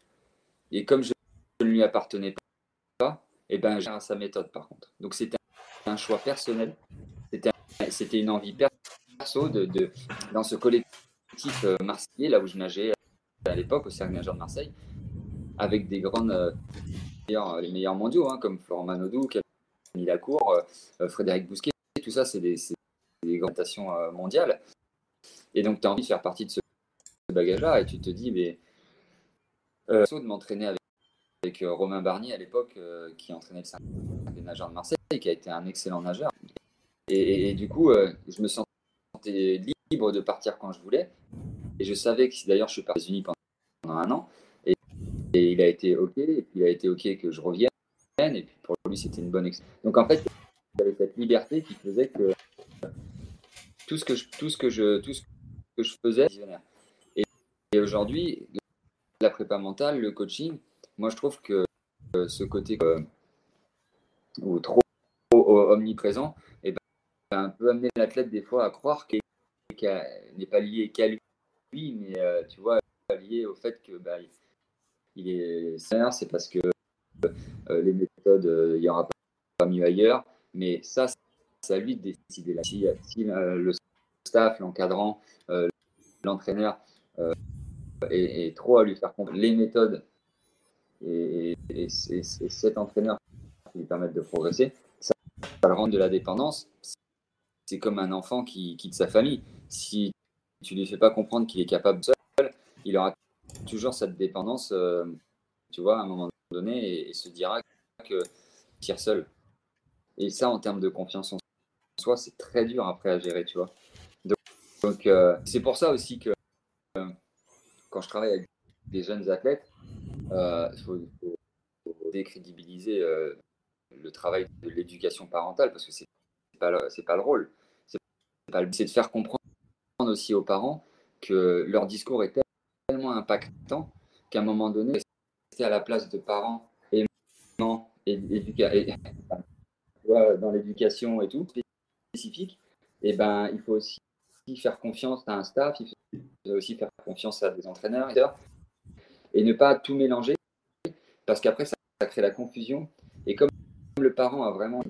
Et comme je ne lui appartenais pas, et ben j'ai sa méthode par contre. Donc c'était un choix personnel, c'était une envie perso de, dans ce collectif euh, marseillais, là où je nageais à l'époque au Cercle Nageur de Marseille, avec des grandes, euh, les meilleurs mondiaux, hein, comme Florent Manodou, Camille Lacour, euh, Frédéric Bousquet, tout ça, c'est des, des grandes nations euh, mondiales. Et donc, tu as envie de faire partie de ce bagage-là et tu te dis, mais euh, de m'entraîner avec avec Romain Barnier à l'époque, qui entraînait le des nageurs de Marseille, qui a été un excellent nageur. Et, du coup, je me sentais libre de partir quand je voulais. Et je savais que, d'ailleurs, je suis parti aux États-Unis pendant un an. Et, et, il a été OK, et puis il a été OK que je revienne. Et puis pour lui, c'était une bonne expérience. Donc en fait, avait cette liberté qui faisait que tout ce que je, tout ce que je, tout ce que je faisais, et, et aujourd'hui, la prépa mentale, le coaching, moi je trouve que ce côté euh, ou trop omniprésent, et eh ben, peut amener l'athlète des fois à croire qu'il n'est pas lié qu'à lui, mais euh, tu vois, lié au fait que bah, il est c'est parce que euh, les méthodes, il n'y aura pas mieux ailleurs, mais ça, c'est à lui de décider. Si, si le staff, l'encadrant, euh, l'entraîneur euh, est, trop à lui faire comprendre les méthodes et, cet entraîneur qui lui permettent de progresser, ça, ça le rend de la dépendance. C'est comme un enfant qui quitte sa famille. Si tu lui fais pas comprendre qu'il est capable seul, il aura toujours cette dépendance, euh, tu vois, à un moment donné, et, se dira que tire seul. Et ça, en termes de confiance en soi, c'est très dur après à gérer, tu vois. Donc, euh, c'est pour ça aussi que euh, quand je travaille avec des jeunes athlètes, euh, il faut, décrédibiliser le travail de l'éducation parentale parce que c'est pas pas le rôle. C'est de faire comprendre aussi aux parents que leur discours est tellement impactant qu'à un moment donné, rester à la place de parents et et, dans l'éducation et tout spécifique, et eh ben il faut aussi faire confiance à un staff, il faut aussi faire confiance à des entraîneurs et ne pas tout mélanger parce qu'après ça, crée la confusion. Et comme le parent a vraiment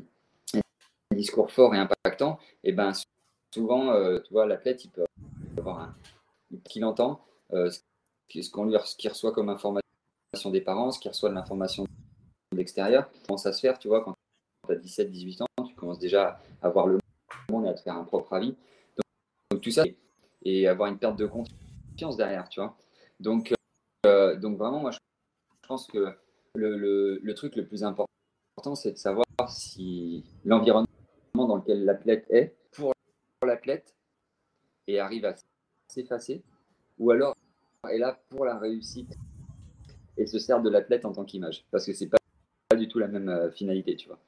un discours fort et impactant, et ben souvent, euh, tu vois, l'athlète il peut avoir un, qu'il entend, euh, ce qu'on lui ce qu'il reçoit comme information des parents, ce qu'il reçoit de l'information de l'extérieur, commence à se faire, tu vois, quand tu as 17, 18 ans, tu commences déjà à voir le monde et à te faire un propre avis tout ça et avoir une perte de confiance derrière, tu vois. Donc, euh, donc vraiment, moi, je pense que le, truc le plus important, c'est de savoir si l'environnement dans lequel l'athlète est pour l'athlète et arrive à s'effacer, ou alors est là pour la réussite et se sert de l'athlète en tant qu'image, parce que c'est pas, pas du tout la même euh, finalité, tu vois.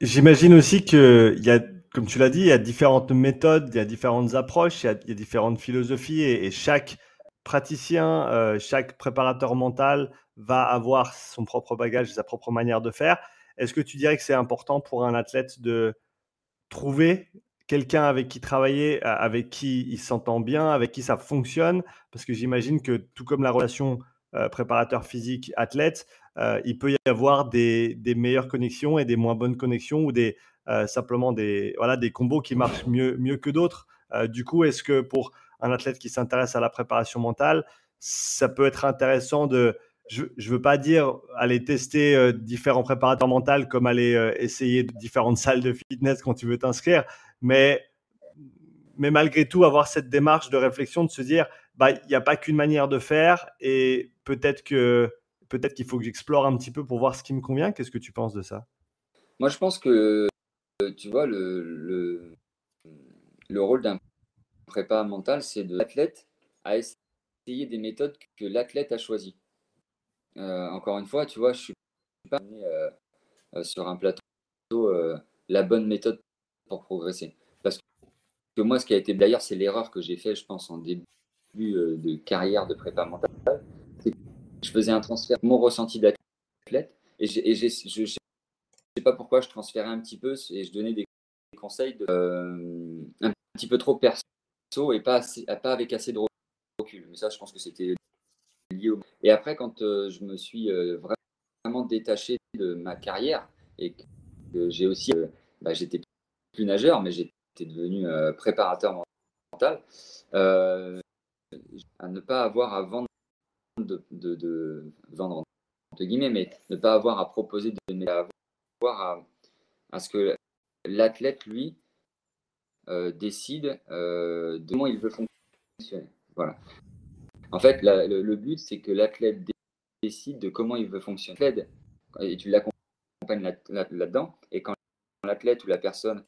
J'imagine aussi qu'il y a comme tu l'as dit, il y a différentes méthodes, il y a différentes approches, il y a, différentes philosophies et, chaque praticien, euh, chaque préparateur mental va avoir son propre bagage, sa propre manière de faire. Est-ce que tu dirais que c'est important pour un athlète de trouver quelqu'un avec qui travailler, avec qui il s'entend bien, avec qui ça fonctionne? Parce que j'imagine que tout comme la relation euh, préparateur physique-athlète, euh, il peut y avoir des, des, meilleures connexions et des moins bonnes connexions ou des, euh, simplement des, voilà, des combos qui marchent mieux, mieux que d'autres. Euh, du coup, est-ce que pour un athlète qui s'intéresse à la préparation mentale, ça peut être intéressant de, je ne veux pas dire aller tester euh, différents préparateurs mentaux comme aller essayer différentes salles de fitness quand tu veux t'inscrire, mais, mais malgré tout avoir cette démarche de réflexion, de se dire, bah, il n'y a pas qu'une manière de faire et peut-être que peut-être qu'il faut que j'explore un petit peu pour voir ce qui me convient. Qu'est-ce que tu penses de ça? Moi, je pense que tu vois, le, le, rôle d'un prépa mental, c'est de l'athlète à essayer des méthodes que l'athlète a choisies. Euh, encore une fois, tu vois, je suis pas euh, euh, sur un plateau la bonne méthode pour progresser. Parce que moi, ce qui a été d'ailleurs, c'est l'erreur que j'ai fait, je pense, en début de carrière de prépa mentale. Que je faisais un transfert, mon ressenti d'athlète, et, je, sais pas pourquoi je transférais un petit peu et je donnais des conseils un petit peu trop et pas, avec assez de recul. Mais ça, je pense que c'était lié au... Et après, quand euh, je me suis euh, vraiment détaché de ma carrière et que j'ai aussi, bah, j'étais plus nageur, mais j'étais devenu préparateur mental, à ne pas avoir à vendre de, de, vendre entre guillemets, mais ne pas avoir à proposer de voir à, ce que l'athlète, lui, euh, décide euh, de comment il veut fonctionner. Voilà. En fait, le, but, c'est que l'athlète décide de comment il veut fonctionner. Et tu l'accompagnes là-dedans. Et quand l'athlète ou la personne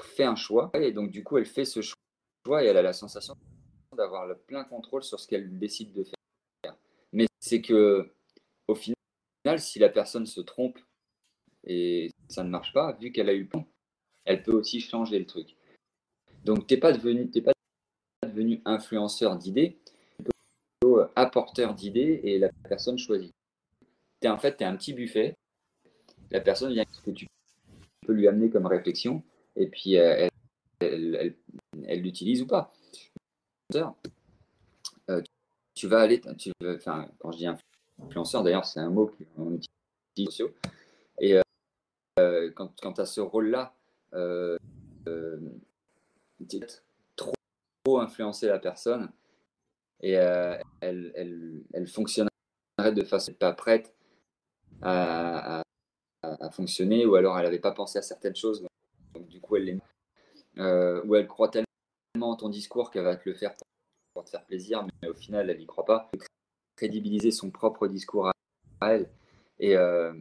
fait un choix, et donc du coup, elle fait ce choix et elle a la sensation d'avoir le plein contrôle sur ce qu'elle décide de faire. Mais c'est que, au final, si la personne se trompe et ça ne marche pas, vu qu'elle a eu le plan, elle peut aussi changer le truc. Donc, tu n'es pas devenu, devenu influenceur d'idées, plutôt apporteur d'idées et la personne choisit. Es, en fait, tu es un petit buffet. La personne vient ce que tu peux lui amener comme réflexion et puis euh, elle l'utilise ou pas. Euh, tu vas aller, quand je dis influenceur, d'ailleurs, c'est un mot qu'on utilise sociaux. Et euh, euh, quand, quand tu as ce rôle-là, euh, tu trop, influencer la personne et elle, elle, elle, fonctionnerait de façon pas prête à, fonctionner ou alors elle n'avait pas pensé à certaines choses, donc, du coup elle les ou elle croit tellement ton discours qu'elle va te le faire pour te faire plaisir, mais au final, elle n'y croit pas. Crédibiliser son propre discours à elle. Et euh,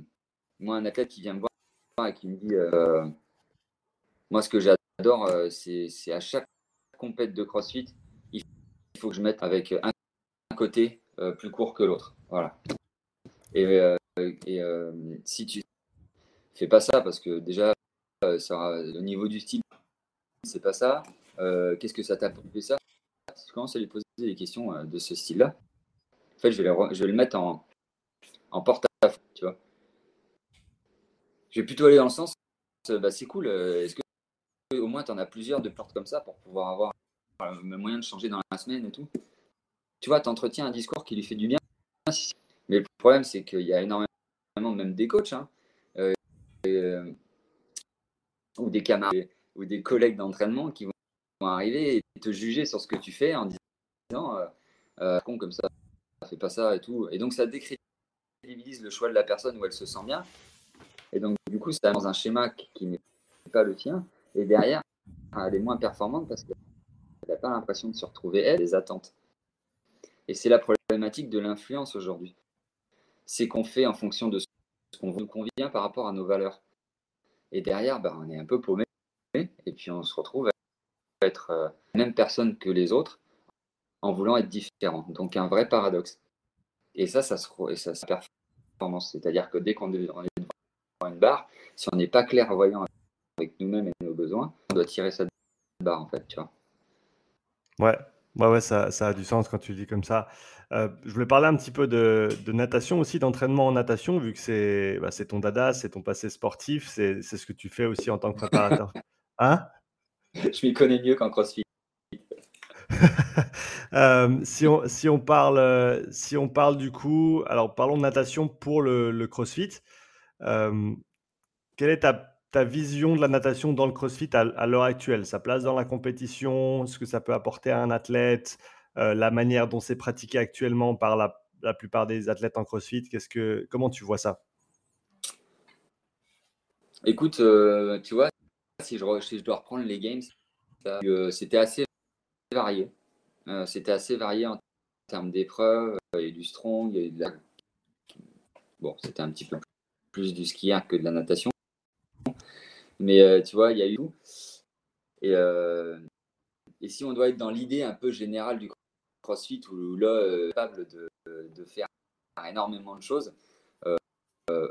moi, un athlète qui vient me voir et qui me dit euh, Moi, ce que j'adore, euh, c'est à chaque compète de crossfit, il faut que je mette avec un, côté plus court que l'autre. Voilà. Et, si tu fais pas ça, parce que déjà, au niveau du style, c'est pas ça. Euh, qu'est-ce que ça t'a fait ça? Si tu commences à lui poser des questions euh, de ce style-là, en fait, je vais, le, je mettre en, porte-à-faux, tu vois. Je vais plutôt aller dans le sens, euh, bah, c'est cool, au moins tu en as plusieurs de portes comme ça pour pouvoir avoir le moyen de changer dans la semaine et tout Tu vois, tu entretiens un discours qui lui fait du bien. Mais le problème, c'est qu'il y a énormément, même des coachs, hein, ou des camarades, ou des collègues d'entraînement qui vont arriver et te juger sur ce que tu fais en disant euh, euh con comme ça, fais pas ça et tout. Et donc ça décrédibilise le choix de la personne où elle se sent bien. Et donc du coup, ça dans un schéma qui n'est pas le tien. Et derrière, elle est moins performante parce qu'elle n'a pas l'impression de se retrouver elle, des attentes. Et c'est la problématique de l'influence aujourd'hui. C'est qu'on fait en fonction de ce qu'on nous convient par rapport à nos valeurs. Et derrière, ben, on est un peu paumé. Et puis on se retrouve être euh, la même personne que les autres en voulant être différent. Donc un vrai paradoxe. Et ça, ça se et ça, performance. C'est-à-dire que dès qu'on est devant une barre, si on n'est pas clairvoyant avec nous-mêmes et on doit tirer cette barre en fait, tu vois. Ouais, ouais, ouais ça, ça, a du sens quand tu dis comme ça. Euh, je voulais parler un petit peu de, de natation aussi, d'entraînement en natation, vu que c'est bah, ton dada, c'est ton passé sportif, c'est ce que tu fais aussi en tant que préparateur. Hein? Je m'y connais mieux qu'en CrossFit. Euh, si, on, si, on parle, euh, si on parle du coup, alors parlons de natation pour le, CrossFit. Euh, quelle est ta, ta, vision de la natation dans le CrossFit à, l'heure actuelle? Sa place dans la compétition, ce que ça peut apporter à un athlète, la manière dont c'est pratiqué actuellement par la, la, plupart des athlètes en CrossFit? Qu'est-ce que, Comment tu vois ça? Écoute, tu vois, si je, dois reprendre les games, euh, c'était assez varié. Euh, c'était assez varié en termes d'épreuves. Il du strong, il de la... Bon, c'était un petit peu plus du ski que de la natation. Mais euh, tu vois, il y a eu tout. Et, et si on doit être dans l'idée un peu générale du CrossFit, où là, capable de, de, faire énormément de choses,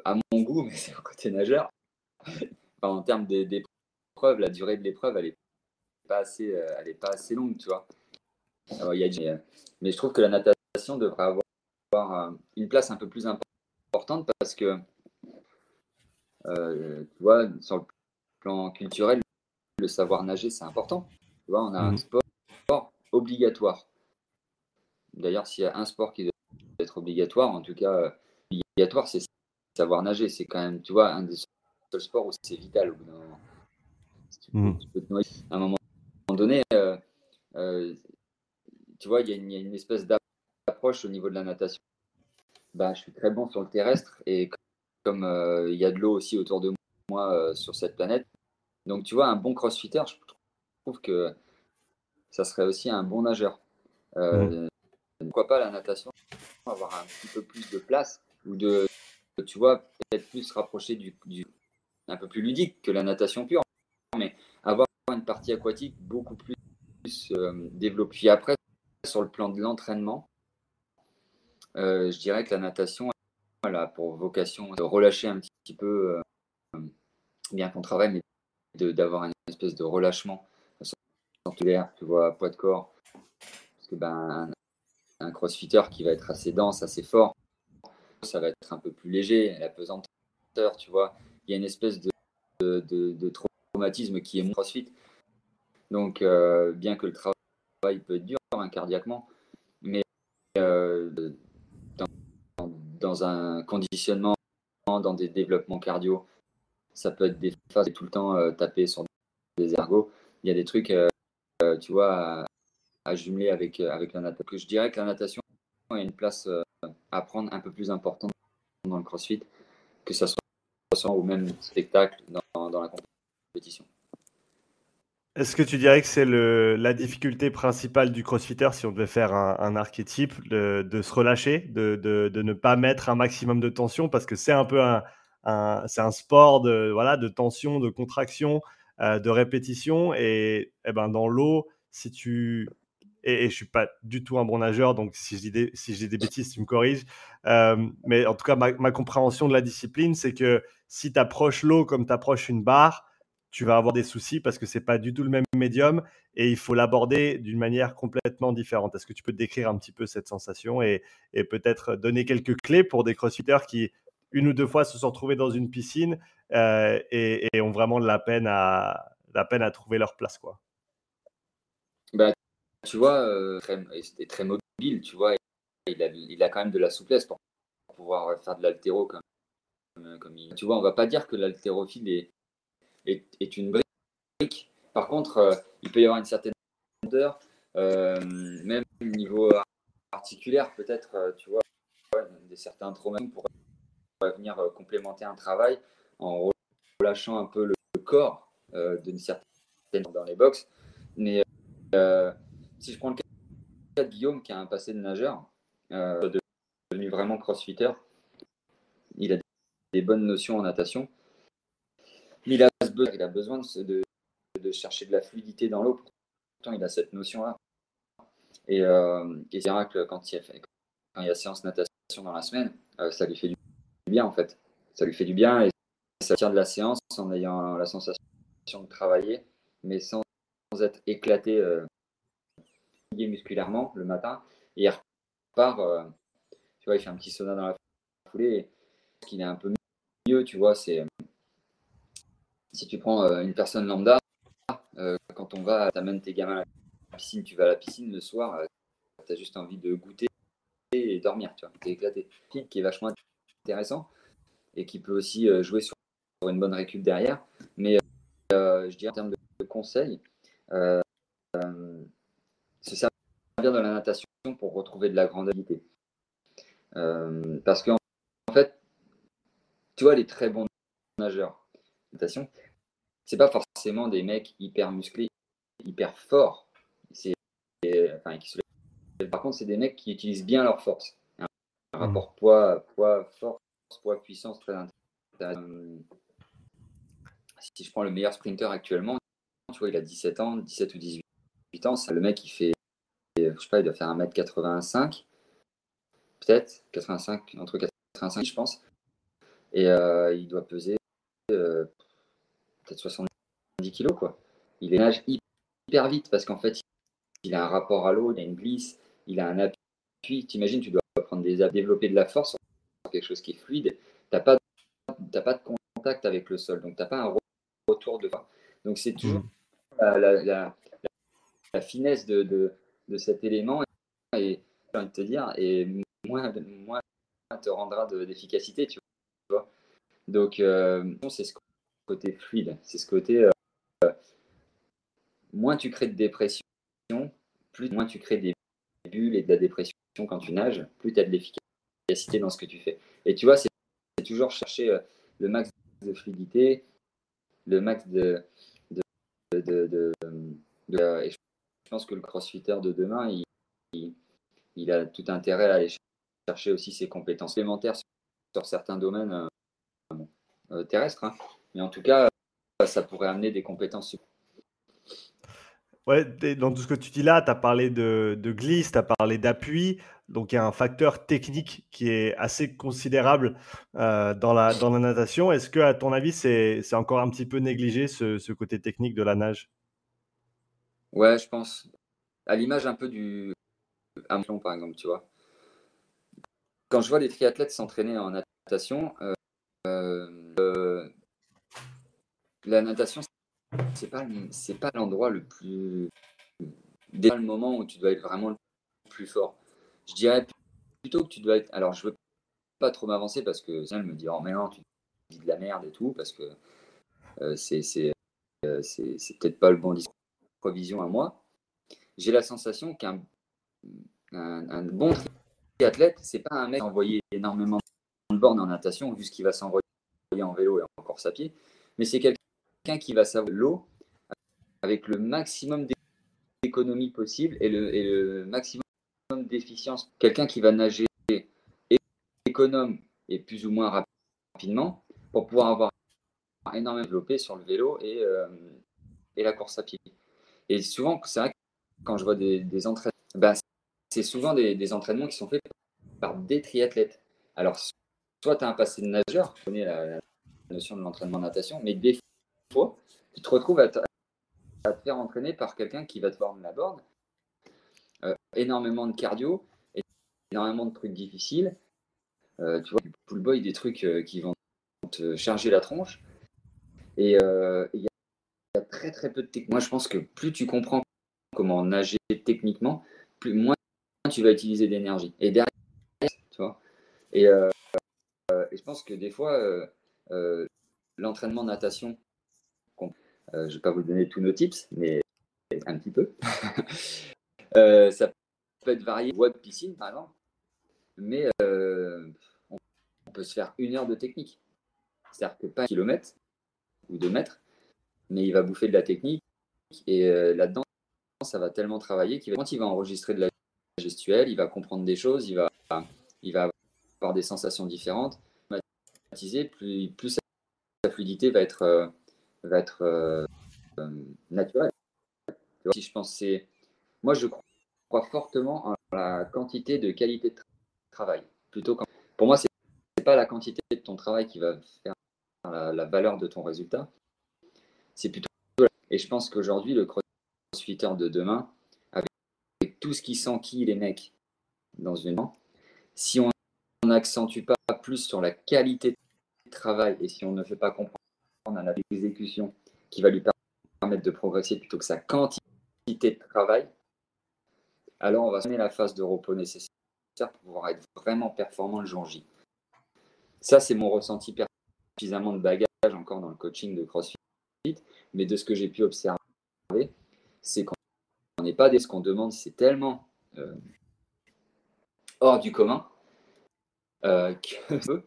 à mon goût, mais c'est au côté nageur, en termes des la durée de l'épreuve, elle n'est pas, assez, euh, est pas assez longue, tu vois. mais je trouve que la natation devrait avoir une place un peu plus importante parce que, euh, tu vois, sur le plan culturel, le savoir nager, c'est important. Tu vois, on a un mmh. sport obligatoire. D'ailleurs, s'il y a un sport qui doit être obligatoire, en tout cas euh, obligatoire, c'est savoir nager. C'est quand même, tu vois, un des seuls sports où c'est vital au bout d'un moment. Mmh. tu, peux te noyer. À un moment donné, euh, euh, tu vois, il y, a une espèce d'approche au niveau de la natation. Ben, je suis très bon sur le terrestre et comme il y a de l'eau aussi autour de moi sur cette planète, donc tu vois, un bon crossfitter, je trouve que ça serait aussi un bon nageur. Mmh. Pourquoi pas la natation avoir un petit peu plus de place ou de, tu vois, peut-être plus se rapprocher du, un peu plus ludique que la natation pure, mais avoir une partie aquatique beaucoup plus euh, développée. Puis après, sur le plan de l'entraînement, euh, je dirais que la natation a pour vocation de relâcher un petit peu, euh, bien qu'on travaille, mais d'avoir une espèce de relâchement l'air, tu vois, poids de corps. Parce que ben, un crossfitter qui va être assez dense, assez fort, ça va être un peu plus léger, la pesanteur, tu vois. Il y a une espèce de, de, traumatisme qui est moins crossfit. Donc, euh, bien que le travail peut être dur hein, cardiaquement, mais euh, dans, un conditionnement, dans des développements cardio, ça peut être des phases tout le temps euh, taper sur des ergots. Il y a des trucs, tu vois, à, jumeler avec, avec la natation. Je dirais que la natation a une place à prendre un peu plus importante dans le crossfit, que ça soit au même spectacle dans, dans la compétition. Est-ce que tu dirais que c'est la difficulté principale du crossfitter, si on devait faire un, archétype, de, se relâcher, de, de, ne pas mettre un maximum de tension, parce que c'est un peu un, c'est un sport de, voilà, de tension, de contraction, euh, de répétition, et, et ben dans l'eau, si tu et, et, je suis pas du tout un bon nageur, donc si j'ai des, si des bêtises, tu me corriges. Euh, mais en tout cas, ma, ma, compréhension de la discipline, c'est que si tu approches l'eau comme tu approches une barre, tu vas avoir des soucis parce que c'est pas du tout le même médium et il faut l'aborder d'une manière complètement différente. Est-ce que tu peux décrire un petit peu cette sensation et, et peut-être donner quelques clés pour des crossfitters qui, une ou deux fois, se sont retrouvés dans une piscine euh, et, ont vraiment de la peine à, trouver leur place quoi. Bah, tu vois, euh, très, très mobile, tu vois. Il a, quand même de la souplesse pour pouvoir faire de l'altéro comme, comme il... Tu vois, on va pas dire que l'haltérophile est, une brique. Par contre, euh, il peut y avoir une certaine rondeur, euh, même au niveau articulaire, peut-être, euh, tu vois, des certains traumatismes pour venir complémenter un travail en relâchant un peu le, corps d'une certaine dans les box. Mais si je prends le cas de Guillaume, qui a un passé de nageur, euh, devenu vraiment crossfitter, il a des bonnes notions en natation. Mais il a, besoin de, chercher de la fluidité dans l'eau. Pourtant, il a cette notion-là. Et, euh, c'est quand il, y a, quand il y a séance natation dans la semaine, euh, ça lui fait du bien en fait. Ça lui fait du bien et ça tient de la séance en ayant la sensation de travailler, mais sans être éclaté euh, musculairement le matin et il repart, euh, tu vois, il fait un petit sauna dans la foulée. Ce qu'il est un peu mieux, tu vois, c'est si tu prends euh, une personne lambda, euh, quand on va, t'amènes tes gamins à la piscine, tu vas à la piscine le soir, tu as juste envie de goûter et dormir, tu vois, t'es éclaté. Qui est vachement intéressant et qui peut aussi jouer sur une bonne récup derrière. Mais je dirais en termes de, conseils, se servir de la natation pour retrouver de la Euh, parce qu'en en fait, tu vois, les très bons nageurs, natation, c'est pas forcément des mecs hyper musclés, hyper forts. Par contre, c'est des mecs qui utilisent bien leur force. Un, mmh. rapport poids, poids, force, poids, puissance très intéressant. Si je prends le meilleur sprinter actuellement, tu vois, il a 17 ans, 17 ou 18 ans, c'est le mec qui fait je sais pas, il doit faire 1m85, peut-être, 85, entre 85, je pense. Et euh, il doit peser euh, peut-être 70 kg, quoi. Il nage hyper vite parce qu'en fait, il a un rapport à l'eau, il a une glisse, il a un appui. T'imagines, tu dois des développer de la force quelque chose qui est fluide. T'as pas, pas de contact avec le sol, donc t'as pas un retour de. Donc c'est toujours mmh. la, finesse de de cet élément et j'ai envie de te dire, et moins, moins te rendra d'efficacité, tu vois. Donc, euh, c'est ce côté fluide, c'est ce côté. Euh, moins tu crées de dépression, plus moins tu crées des bulles et de la dépression quand tu nages, plus tu as de l'efficacité dans ce que tu fais. Et tu vois, c'est toujours chercher euh, le max de fluidité, le max de, de, je pense que le crossfitter de demain, il, a tout intérêt à aller chercher aussi ses compétences élémentaires sur, certains domaines terrestres. Hein. Mais en tout cas, ça pourrait amener des compétences Ouais, dans tout ce que tu dis là, tu as parlé de, de glisse, tu as parlé d'appui. Donc, il y a un facteur technique qui est assez considérable euh, dans, la, dans la natation. Est-ce que, à ton avis, c'est encore un petit peu négligé, ce, ce, côté technique de la nage? Ouais, je pense. À l'image un peu du Hamelon, par exemple, tu vois. Quand je vois des triathlètes s'entraîner en natation, euh, euh, la natation, c'est pas c'est pas l'endroit le plus dès le moment où tu dois être vraiment le plus fort. Je dirais plutôt que tu dois être. Alors je veux pas trop m'avancer parce que ça me dit oh mais non tu dis de la merde et tout parce que euh, c'est euh, c'est c'est peut-être pas le bon discours provision à moi. J'ai la sensation qu'un un, bon athlète c'est pas un mec envoyé énormément de bornes en natation vu ce qu'il va s'envoyer en vélo et en course à pied, mais c'est quelqu'un qui va savoir l'eau avec le maximum d'économie possible et le, maximum d'efficience. Quelqu'un qui va nager économe et plus ou moins rapidement pour pouvoir avoir énormément développé sur le vélo et, euh, et la course à pied. Et souvent, c'est vrai que quand je vois des, entraînements, c'est souvent des, entraînements qui sont faits par des triathlètes. Alors, soit tu as un passé de nageur, tu connais la, notion de l'entraînement de natation, mais des tu te retrouves à te, faire entraîner par quelqu'un qui va te former la board. Euh, énormément de cardio, énormément de trucs difficiles. Euh, tu vois, du pull boy, des trucs euh, qui vont te charger la tronche. Et il y, a très très peu de technique. Moi, je pense que plus tu comprends comment nager techniquement, plus moins tu vas utiliser d'énergie. Et derrière, tu vois. Et, je pense que des fois, l'entraînement natation euh, je ne vais pas vous donner tous nos tips, mais un petit peu. Euh, ça peut être varié, voie de piscine par exemple, mais euh, on, peut se faire une heure de technique. C'est-à-dire que pas un kilomètre ou deux mètres, mais il va bouffer de la technique et là-dedans, ça va tellement travailler qu'il va, quand il va enregistrer de la gestuelle, il va comprendre des choses, il va, il va avoir des sensations différentes. Plus, plus sa fluidité va être va être euh, euh, naturel. Si je pense moi je crois fortement en la quantité de qualité de travail. Plutôt pour moi, c'est pas la quantité de ton travail qui va faire la, valeur de ton résultat. C'est plutôt et je pense qu'aujourd'hui le crossfitter de demain, avec, tout ce qui s'enquille les mecs dans une si on n'accentue pas plus sur la qualité de travail et si on ne fait pas comprendre à la exécution qui va lui permettre de progresser plutôt que sa quantité de travail, alors on va donner la phase de repos nécessaire pour pouvoir être vraiment performant le jour J. Ça, c'est mon ressenti suffisamment de bagage encore dans le coaching de CrossFit, mais de ce que j'ai pu observer, c'est qu'on n'est pas des ce qu'on demande, c'est tellement euh, hors du commun euh, que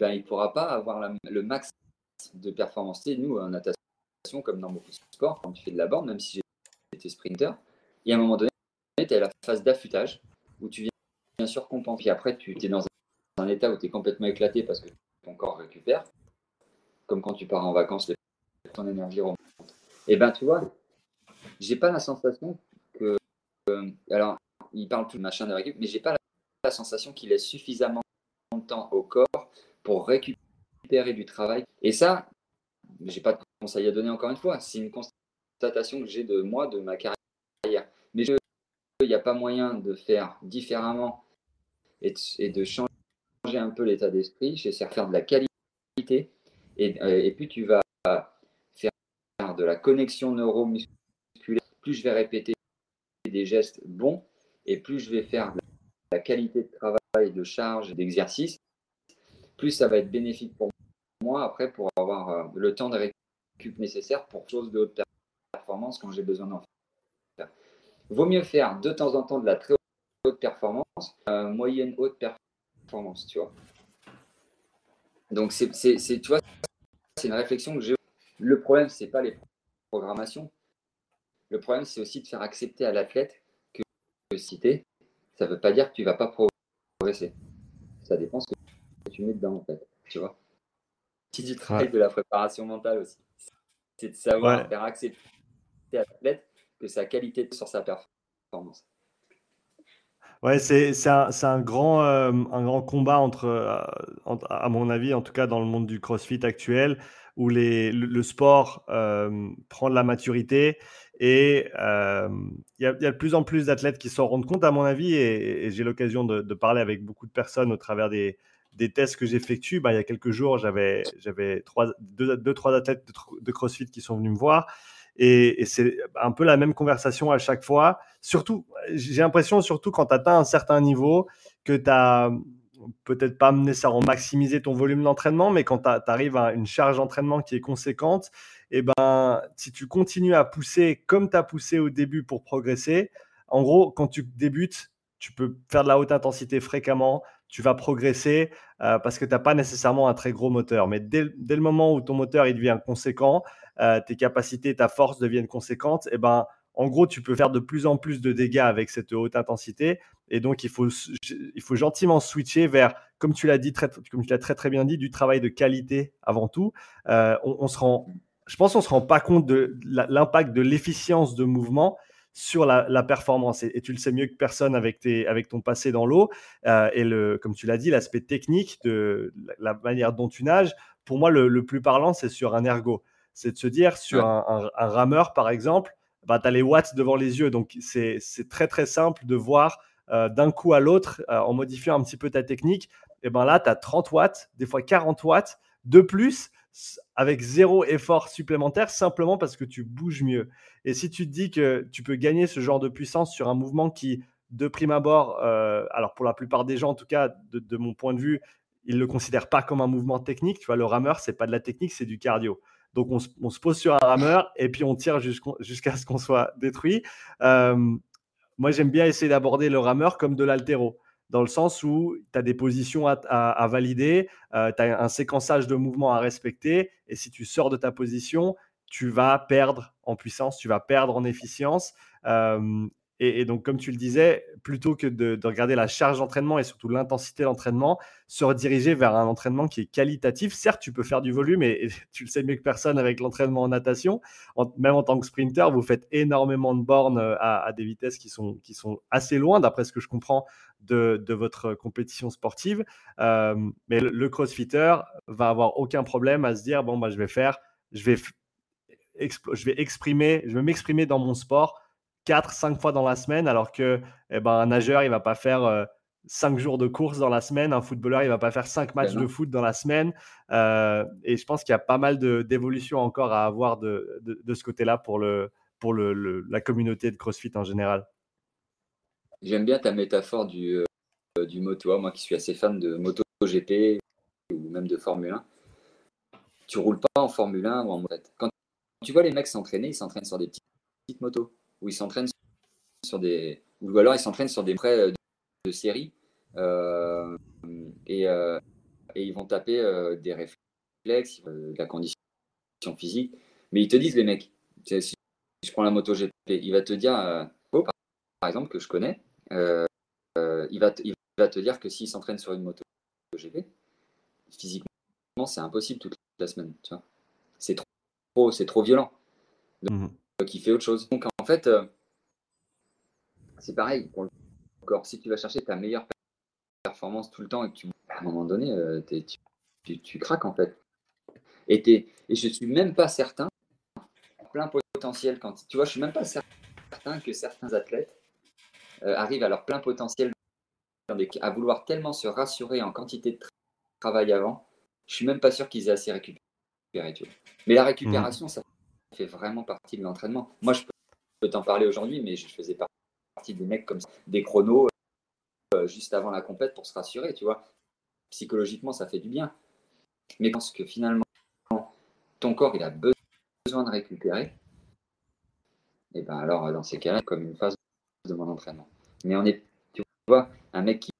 ben, il ne pourra pas avoir le max de performance. nous, en natation, comme dans beaucoup de sports, quand tu fais de la borne, même si j'étais sprinter, y a un moment donné, tu as la phase d'affûtage où tu viens bien sûr comprendre. Puis après, tu es dans un état où tu es complètement éclaté parce que ton corps récupère. Comme quand tu pars en vacances, ton énergie remonte. Et ben, tu vois, j'ai pas la sensation que. Euh, alors, il parle plus de machin de récup, mais j'ai pas la sensation qu'il laisse suffisamment de temps au corps pour récupérer du travail. Et ça, j'ai pas de conseil à donner encore une fois. C'est une constatation que j'ai de moi, de ma carrière. Mais il n'y a pas moyen de faire différemment et de, changer un peu l'état d'esprit. J'essaie de faire de la qualité et, euh, et puis tu vas faire de la connexion neuromusculaire. Plus je vais répéter des gestes bons et plus je vais faire de la qualité de travail, de charge, d'exercice, plus ça va être bénéfique pour après pour avoir euh, le temps de récup nécessaire pour chose de haute performance quand j'ai besoin d'en faire. Vaut mieux faire de temps en temps de la très haute performance, euh, moyenne haute performance, tu vois. Donc c'est, tu vois, c'est une réflexion que j'ai. Le problème, c'est pas les programmations. Le problème, c'est aussi de faire accepter à l'athlète que citer, ça veut pas dire que tu vas pas progresser. Ça dépend ce que tu mets dedans, en fait. Tu vois Du travail de la préparation mentale aussi. C'est de savoir faire accepter à l'athlète que sa qualité sur sa performance. Ouais, c'est un, un, grand, euh, un grand combat entre, euh, à mon avis, en tout cas dans le monde du CrossFit actuel, où les, le, sport euh, prend de la maturité et il y, a, y, a de plus en plus d'athlètes qui s'en rendent compte, à mon avis, et, j'ai l'occasion de, de, parler avec beaucoup de personnes au travers des, des tests que j'effectue. Bah, il y a quelques jours, j'avais deux, deux, trois athlètes de, CrossFit qui sont venus me voir et, c'est un peu la même conversation à chaque fois. Surtout, j'ai l'impression, surtout quand tu atteins un certain niveau, que tu as peut-être pas nécessairement maximisé ton volume d'entraînement, mais quand tu arrives à une charge d'entraînement qui est conséquente, et eh ben, si tu continues à pousser comme tu as poussé au début pour progresser, en gros, quand tu débutes, tu peux faire de la haute intensité fréquemment, tu vas progresser euh, parce que tu n'as pas nécessairement un très gros moteur. Mais dès, le moment où ton moteur il devient conséquent, euh, tes capacités, ta force deviennent conséquentes, et eh ben, en gros, tu peux faire de plus en plus de dégâts avec cette haute intensité. Et donc, il faut, il faut gentiment switcher vers, comme tu l'as dit, très, comme tu l'as très très bien dit, du travail de qualité avant tout. Euh, on, se rend, je pense qu'on se rend pas compte de l'impact de l'efficience de mouvement sur la, performance. Et, tu le sais mieux que personne avec, tes, avec ton passé dans l'eau. Euh, et le, comme tu l'as dit, l'aspect technique de la, manière dont tu nages, pour moi, le, le plus parlant, c'est sur un ergo c'est de se dire sur un, rameur, par exemple, bah, tu as les watts devant les yeux. Donc, c'est très, très simple de voir euh, d'un coup à l'autre, euh, en modifiant un petit peu ta technique. Et ben là, tu as 30 watts, des fois 40 watts de plus avec zéro effort supplémentaire simplement parce que tu bouges mieux. Et si tu te dis que tu peux gagner ce genre de puissance sur un mouvement qui, de prime abord, euh, alors pour la plupart des gens, en tout cas, de, mon point de vue, ils ne le considèrent pas comme un mouvement technique. Tu vois, le rameur, c'est pas de la technique, c'est du cardio. Donc, on, se pose sur un rameur et puis on tire jusqu'à ce qu'on soit détruit. Euh, moi, j'aime bien essayer d'aborder le rameur comme de l'altéro, dans le sens où tu as des positions à, valider, euh, tu as un séquençage de mouvements à respecter, et si tu sors de ta position, tu vas perdre en puissance, tu vas perdre en efficience. Euh, et, donc, comme tu le disais, plutôt que de, regarder la charge d'entraînement et surtout l'intensité d'entraînement, se rediriger vers un entraînement qui est qualitatif. Certes, tu peux faire du volume et, tu le sais mieux que personne avec l'entraînement en natation. même en tant que sprinter, vous faites énormément de bornes euh, à, des vitesses qui sont, qui sont assez loin, d'après ce que je comprends, de, votre compétition sportive. Euh, mais le, crossfitter va avoir aucun problème à se dire bon, bah, je vais faire, je vais, je vais exprimer, je vais m'exprimer dans mon sport 4, 5 fois dans la semaine, alors que eh ben, un nageur, il va pas faire 5 euh, jours de course dans la semaine, un footballeur, il va pas faire 5 matchs de foot dans la semaine. Euh, et je pense qu'il y a pas mal d'évolutions encore à avoir de, de, ce côté-là pour, le, pour le, la communauté de CrossFit en général. J'aime bien ta métaphore du, euh, du moto. Moi qui suis assez fan de moto GP ou même de Formule 1, tu roules pas en Formule 1 ou en motette. Quand tu vois les mecs s'entraîner, ils s'entraînent sur des petites motos où ils s'entraînent sur des. ou alors ils s'entraînent sur des prêts de, série euh, et, euh, et, ils vont taper des réflexes, de la condition physique. Mais ils te disent, les mecs, si je prends la moto GP, il va te dire, oh, par exemple, que je connais, il, va te, il va te dire que s'il s'entraîne sur une moto GP, physiquement, c'est impossible toute la semaine. C'est trop, c'est trop violent. Mmh qui fait autre chose. Donc en fait, euh, c'est pareil pour le corps. Si tu vas chercher ta meilleure performance tout le temps et que tu, à un moment donné, euh, tu, tu, craques en fait. Et, es, et je suis même pas certain, plein potentiel, quand tu vois, je suis même pas certain que certains athlètes euh, arrivent à leur plein potentiel à vouloir tellement se rassurer en quantité de travail avant. Je suis même pas sûr qu'ils aient assez récupéré. Mais la récupération, mmh. ça fait vraiment partie de l'entraînement. Moi, je peux t'en parler aujourd'hui, mais je faisais partie des mecs comme ça, des chronos euh, juste avant la compète pour se rassurer, tu vois. Psychologiquement, ça fait du bien. Mais je pense que finalement, ton corps, il a besoin de récupérer. Et ben alors, dans ces cas-là, comme une phase de mon entraînement. Mais on est, tu vois, un mec qui,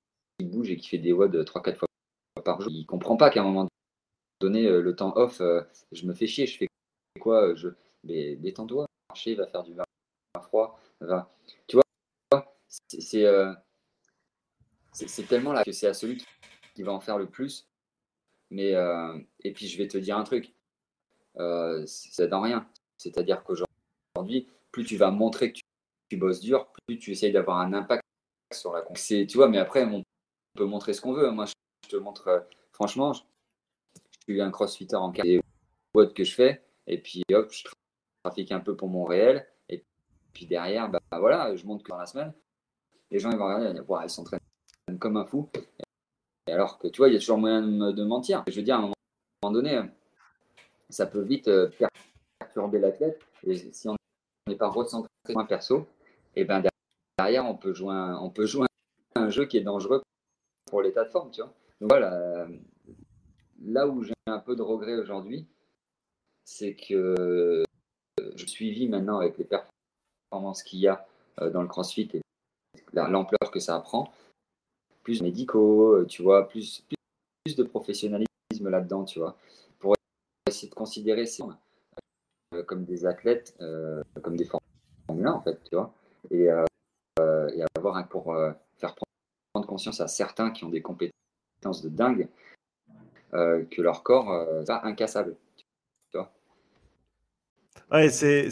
bouge et qui fait des de 3-4 fois par jour, il comprend pas qu'à un moment donné, euh, le temps off, euh, je me fais chier, je fais quoi je, mais détends-toi, marcher, va faire du vin froid, va. Tu vois, c'est euh, tellement là que c'est à celui qui va en faire le plus. Mais, euh, et puis, je vais te dire un truc. Euh, c'est dans rien. C'est-à-dire qu'aujourd'hui, plus tu vas montrer que tu, bosses dur, plus tu essayes d'avoir un impact sur la Tu vois, mais après, on peut montrer ce qu'on veut. Moi, je te montre, euh, franchement, je, suis un crossfitter en carrière que je fais. Et puis, hop, je trafique un peu pour mon réel. Et puis derrière, bah, voilà, je montre que dans la semaine, les gens ils vont regarder, ils vont dire, ils s'entraînent comme un fou. Et alors que tu vois, il y a toujours moyen de, mentir. Je veux dire, à un moment donné, ça peut vite euh, perturber l'athlète. Et si on n'est pas recentré sur perso, et ben derrière, on peut jouer un, jeu qui est dangereux pour l'état de forme. Tu vois. Donc voilà, là où j'ai un peu de regret aujourd'hui, c'est que je suis maintenant avec les performances qu'il y a euh, dans le CrossFit et l'ampleur que ça prend plus médicaux, euh, tu vois, plus, de professionnalisme là-dedans, tu vois, pour essayer de considérer ces euh, comme des athlètes, euh, comme des Formule en fait, tu vois, et, avoir un, pour faire prendre conscience à certains qui ont des compétences de dingue que leur corps va incassable. Ouais, c'est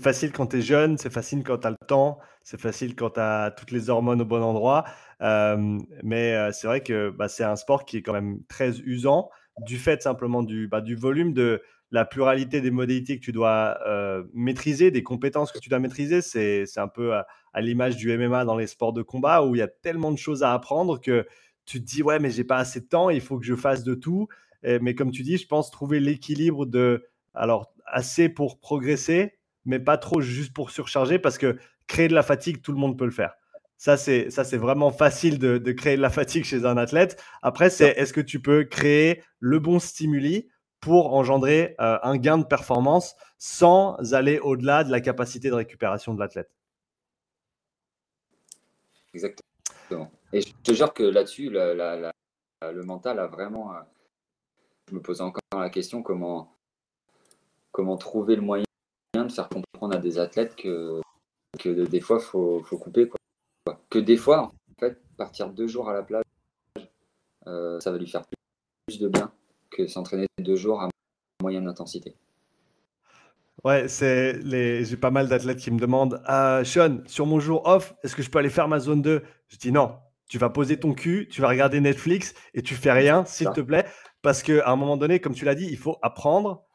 facile quand tu es jeune, c'est facile quand tu as le temps, c'est facile quand tu as toutes les hormones au bon endroit. Euh, mais euh, c'est vrai que bah, c'est un sport qui est quand même très usant du fait simplement du, bah, du volume de la pluralité des modalités que tu dois euh, maîtriser, des compétences que tu dois maîtriser. C'est un peu à, l'image du MMA dans les sports de combat où il y a tellement de choses à apprendre que tu te dis ouais mais j'ai pas assez de temps, il faut que je fasse de tout. mais comme tu dis, je pense trouver l'équilibre de alors assez pour progresser, mais pas trop juste pour surcharger parce que créer de la fatigue, tout le monde peut le faire. Ça, c'est, ça, c'est vraiment facile de, créer de la fatigue chez un athlète. Après, c'est est-ce que tu peux créer le bon stimuli pour engendrer euh, un gain de performance sans aller au-delà de la capacité de récupération de l'athlète Exactement. Et je te jure que là-dessus, le mental a vraiment. Euh, je me pose encore la question comment, comment trouver le moyen de faire comprendre à des athlètes que, que des fois, il faut, faut, couper. Quoi. Que des fois, en fait, partir deux jours à la plage, euh, ça va lui faire plus de bien que s'entraîner deux jours à moyenne intensité. Ouais, c'est les... j'ai pas mal d'athlètes qui me demandent ah, Sean, sur mon jour off, est-ce que je peux aller faire ma zone 2 Je dis non, tu vas poser ton cul, tu vas regarder Netflix et tu fais rien, s'il te plaît. Parce qu'à un moment donné, comme tu l'as dit, il faut apprendre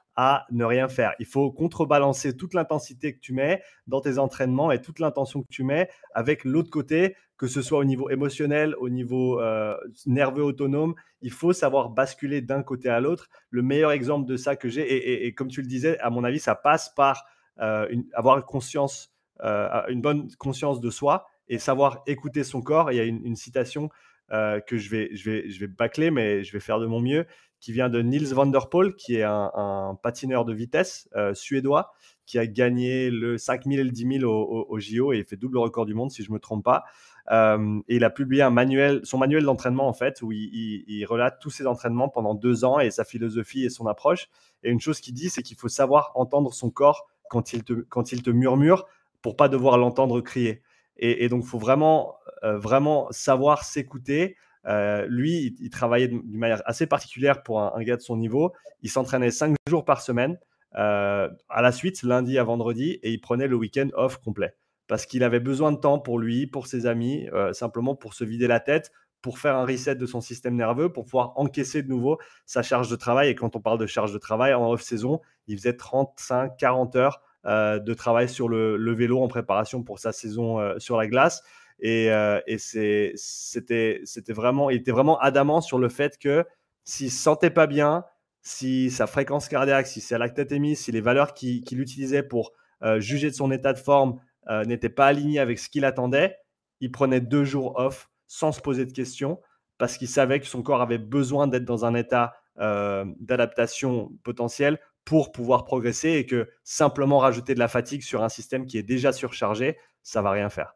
ne rien faire. Il faut contrebalancer toute l'intensité que tu mets dans tes entraînements et toute l'intention que tu mets avec l'autre côté, que ce soit au niveau émotionnel, au niveau euh, nerveux autonome. Il faut savoir basculer d'un côté à l'autre. Le meilleur exemple de ça que j'ai, et, comme tu le disais, à mon avis, ça passe par euh, avoir conscience, euh, une bonne conscience de soi et savoir écouter son corps. Il y a une, citation que je vais, je, vais, je vais bâcler, mais je vais faire de mon mieux qui vient de Niels van der Poel, qui est un, patineur de vitesse euh, suédois, qui a gagné le 5000 et le 10 000 au, au, JO et fait double record du monde, si je ne me trompe pas. Euh, et il a publié un manuel, son manuel d'entraînement, en fait, où il, relate tous ses entraînements pendant deux ans et sa philosophie et son approche. Et une chose qu'il dit, c'est qu'il faut savoir entendre son corps quand il te, quand il te murmure pour pas devoir l'entendre crier. Et, donc, il faut vraiment, euh, vraiment savoir s'écouter, euh, lui, il, travaillait d'une manière assez particulière pour un, gars de son niveau. Il s'entraînait cinq jours par semaine, euh, à la suite, lundi à vendredi, et il prenait le week-end off complet. Parce qu'il avait besoin de temps pour lui, pour ses amis, euh, simplement pour se vider la tête, pour faire un reset de son système nerveux, pour pouvoir encaisser de nouveau sa charge de travail. Et quand on parle de charge de travail en off-saison, il faisait 35, 40 heures de travail sur le, vélo en préparation pour sa saison sur la glace. Et, euh, c'était, vraiment, il était vraiment adamant sur le fait que s'il ne se sentait pas bien, si sa fréquence cardiaque, si sa lactatémie, si les valeurs qu'il utilisait pour euh, juger de son état de forme euh, n'étaient pas alignées avec ce qu'il attendait, il prenait deux jours off sans se poser de questions parce qu'il savait que son corps avait besoin d'être dans un état d'adaptation potentiel pour pouvoir progresser et que simplement rajouter de la fatigue sur un système qui est déjà surchargé, ça va rien faire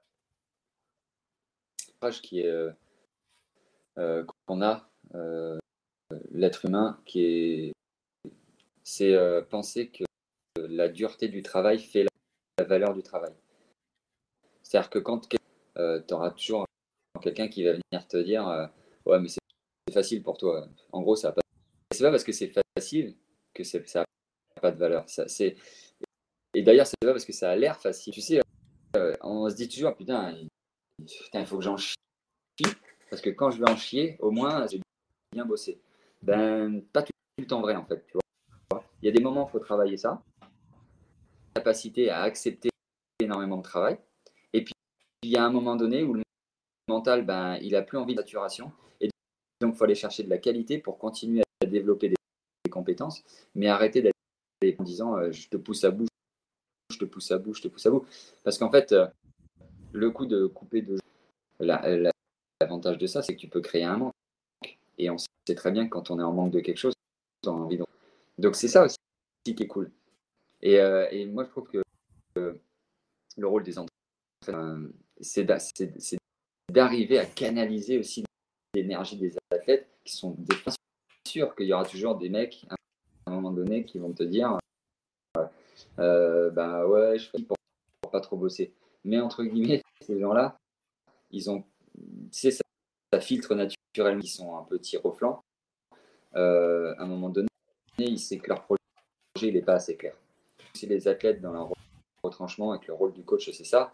qui est euh, euh, qu'on a euh, l'être humain qui est c'est penser que la dureté du travail fait la, valeur du travail. C'est-à-dire que quand tu auras toujours quelqu'un qui va venir te dire euh, Ouais, mais c'est facile pour toi. En gros, ça pas. C'est pas parce que c'est facile que ça n'a pas de valeur. Ça, Et d'ailleurs, c'est pas parce que ça a l'air facile. Tu sais, euh, on se dit toujours Putain, putain, il faut que j'en chie. Parce que quand je vais en chier, au moins, j'ai bien bossé. Ben, pas tout le temps vrai, en fait. Tu vois il y a des moments où il faut travailler ça. Capacité à accepter énormément de travail. Et puis, il y a un moment donné où le mental, ben, il n'a plus envie de saturation. Et donc, il faut aller chercher de la qualité pour continuer à développer des, compétences, mais arrêter d'être en disant euh, je te pousse à bout, je te pousse à bout, je te pousse à bout. Parce qu'en fait, euh, le coup de couper de l'avantage de ça, c'est que tu peux créer un manque. Et on sait très bien que quand on est en manque de quelque chose, on a envie de... Donc, c'est ça aussi qui est cool. Et, euh, moi, je trouve que le rôle des entraîneurs, c'est d'arriver à canaliser aussi l'énergie des athlètes qui sont des sûr qu'il y aura toujours des mecs à un moment donné qui vont te dire euh, bah ouais je fais pour, pour, pas trop bosser mais entre guillemets ces gens là ils ont tu sais ça, filtre naturellement ils sont un peu tir au flanc. Euh, à un moment donné ils savent que leur projet il n'est pas assez clair. C'est les athlètes dans leur retranchement avec le rôle du coach c'est ça.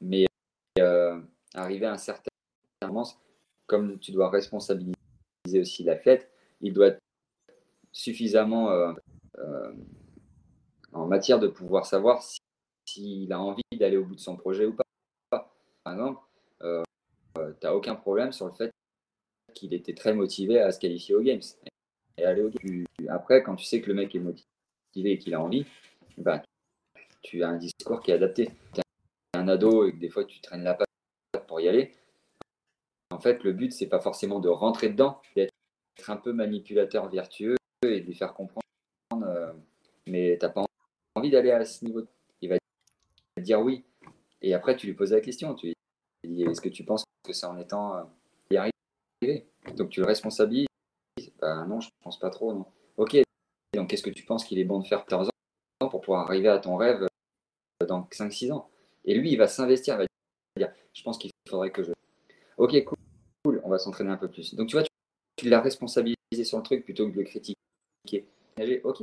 Mais euh, arriver à un certain moment, comme tu dois responsabiliser aussi l'athlète, il doit être suffisamment euh, euh, en matière de pouvoir savoir s'il a envie d'aller au bout de son projet ou pas. Par exemple, euh, tu n'as aucun problème sur le fait qu'il était très motivé à se qualifier aux Games et aller aux Games. Après, quand tu sais que le mec est motivé et qu'il a envie, ben, tu as un discours qui est adapté. Tu es un ado et que des fois tu traînes la patte pour y aller. En fait, le but, c'est pas forcément de rentrer dedans, d'être un peu manipulateur vertueux et de lui faire comprendre. Euh, mais tu n'as pas envie d'aller à ce niveau. Il va dire oui. Et après, tu lui poses la question. Tu lui est-ce que tu penses que c'est en étant euh, y arriver? Donc tu le responsabilises? Ben, non, je pense pas trop. Non. Ok. Donc qu'est-ce que tu penses qu'il est bon de faire 14 ans pour pouvoir arriver à ton rêve euh, dans 5-6 ans? Et lui, il va s'investir. Il va dire je pense qu'il faudrait que je. Ok, cool. On va s'entraîner un peu plus. Donc tu vois, tu l'as responsabilisé sur le truc plutôt que de le critiquer. Ok.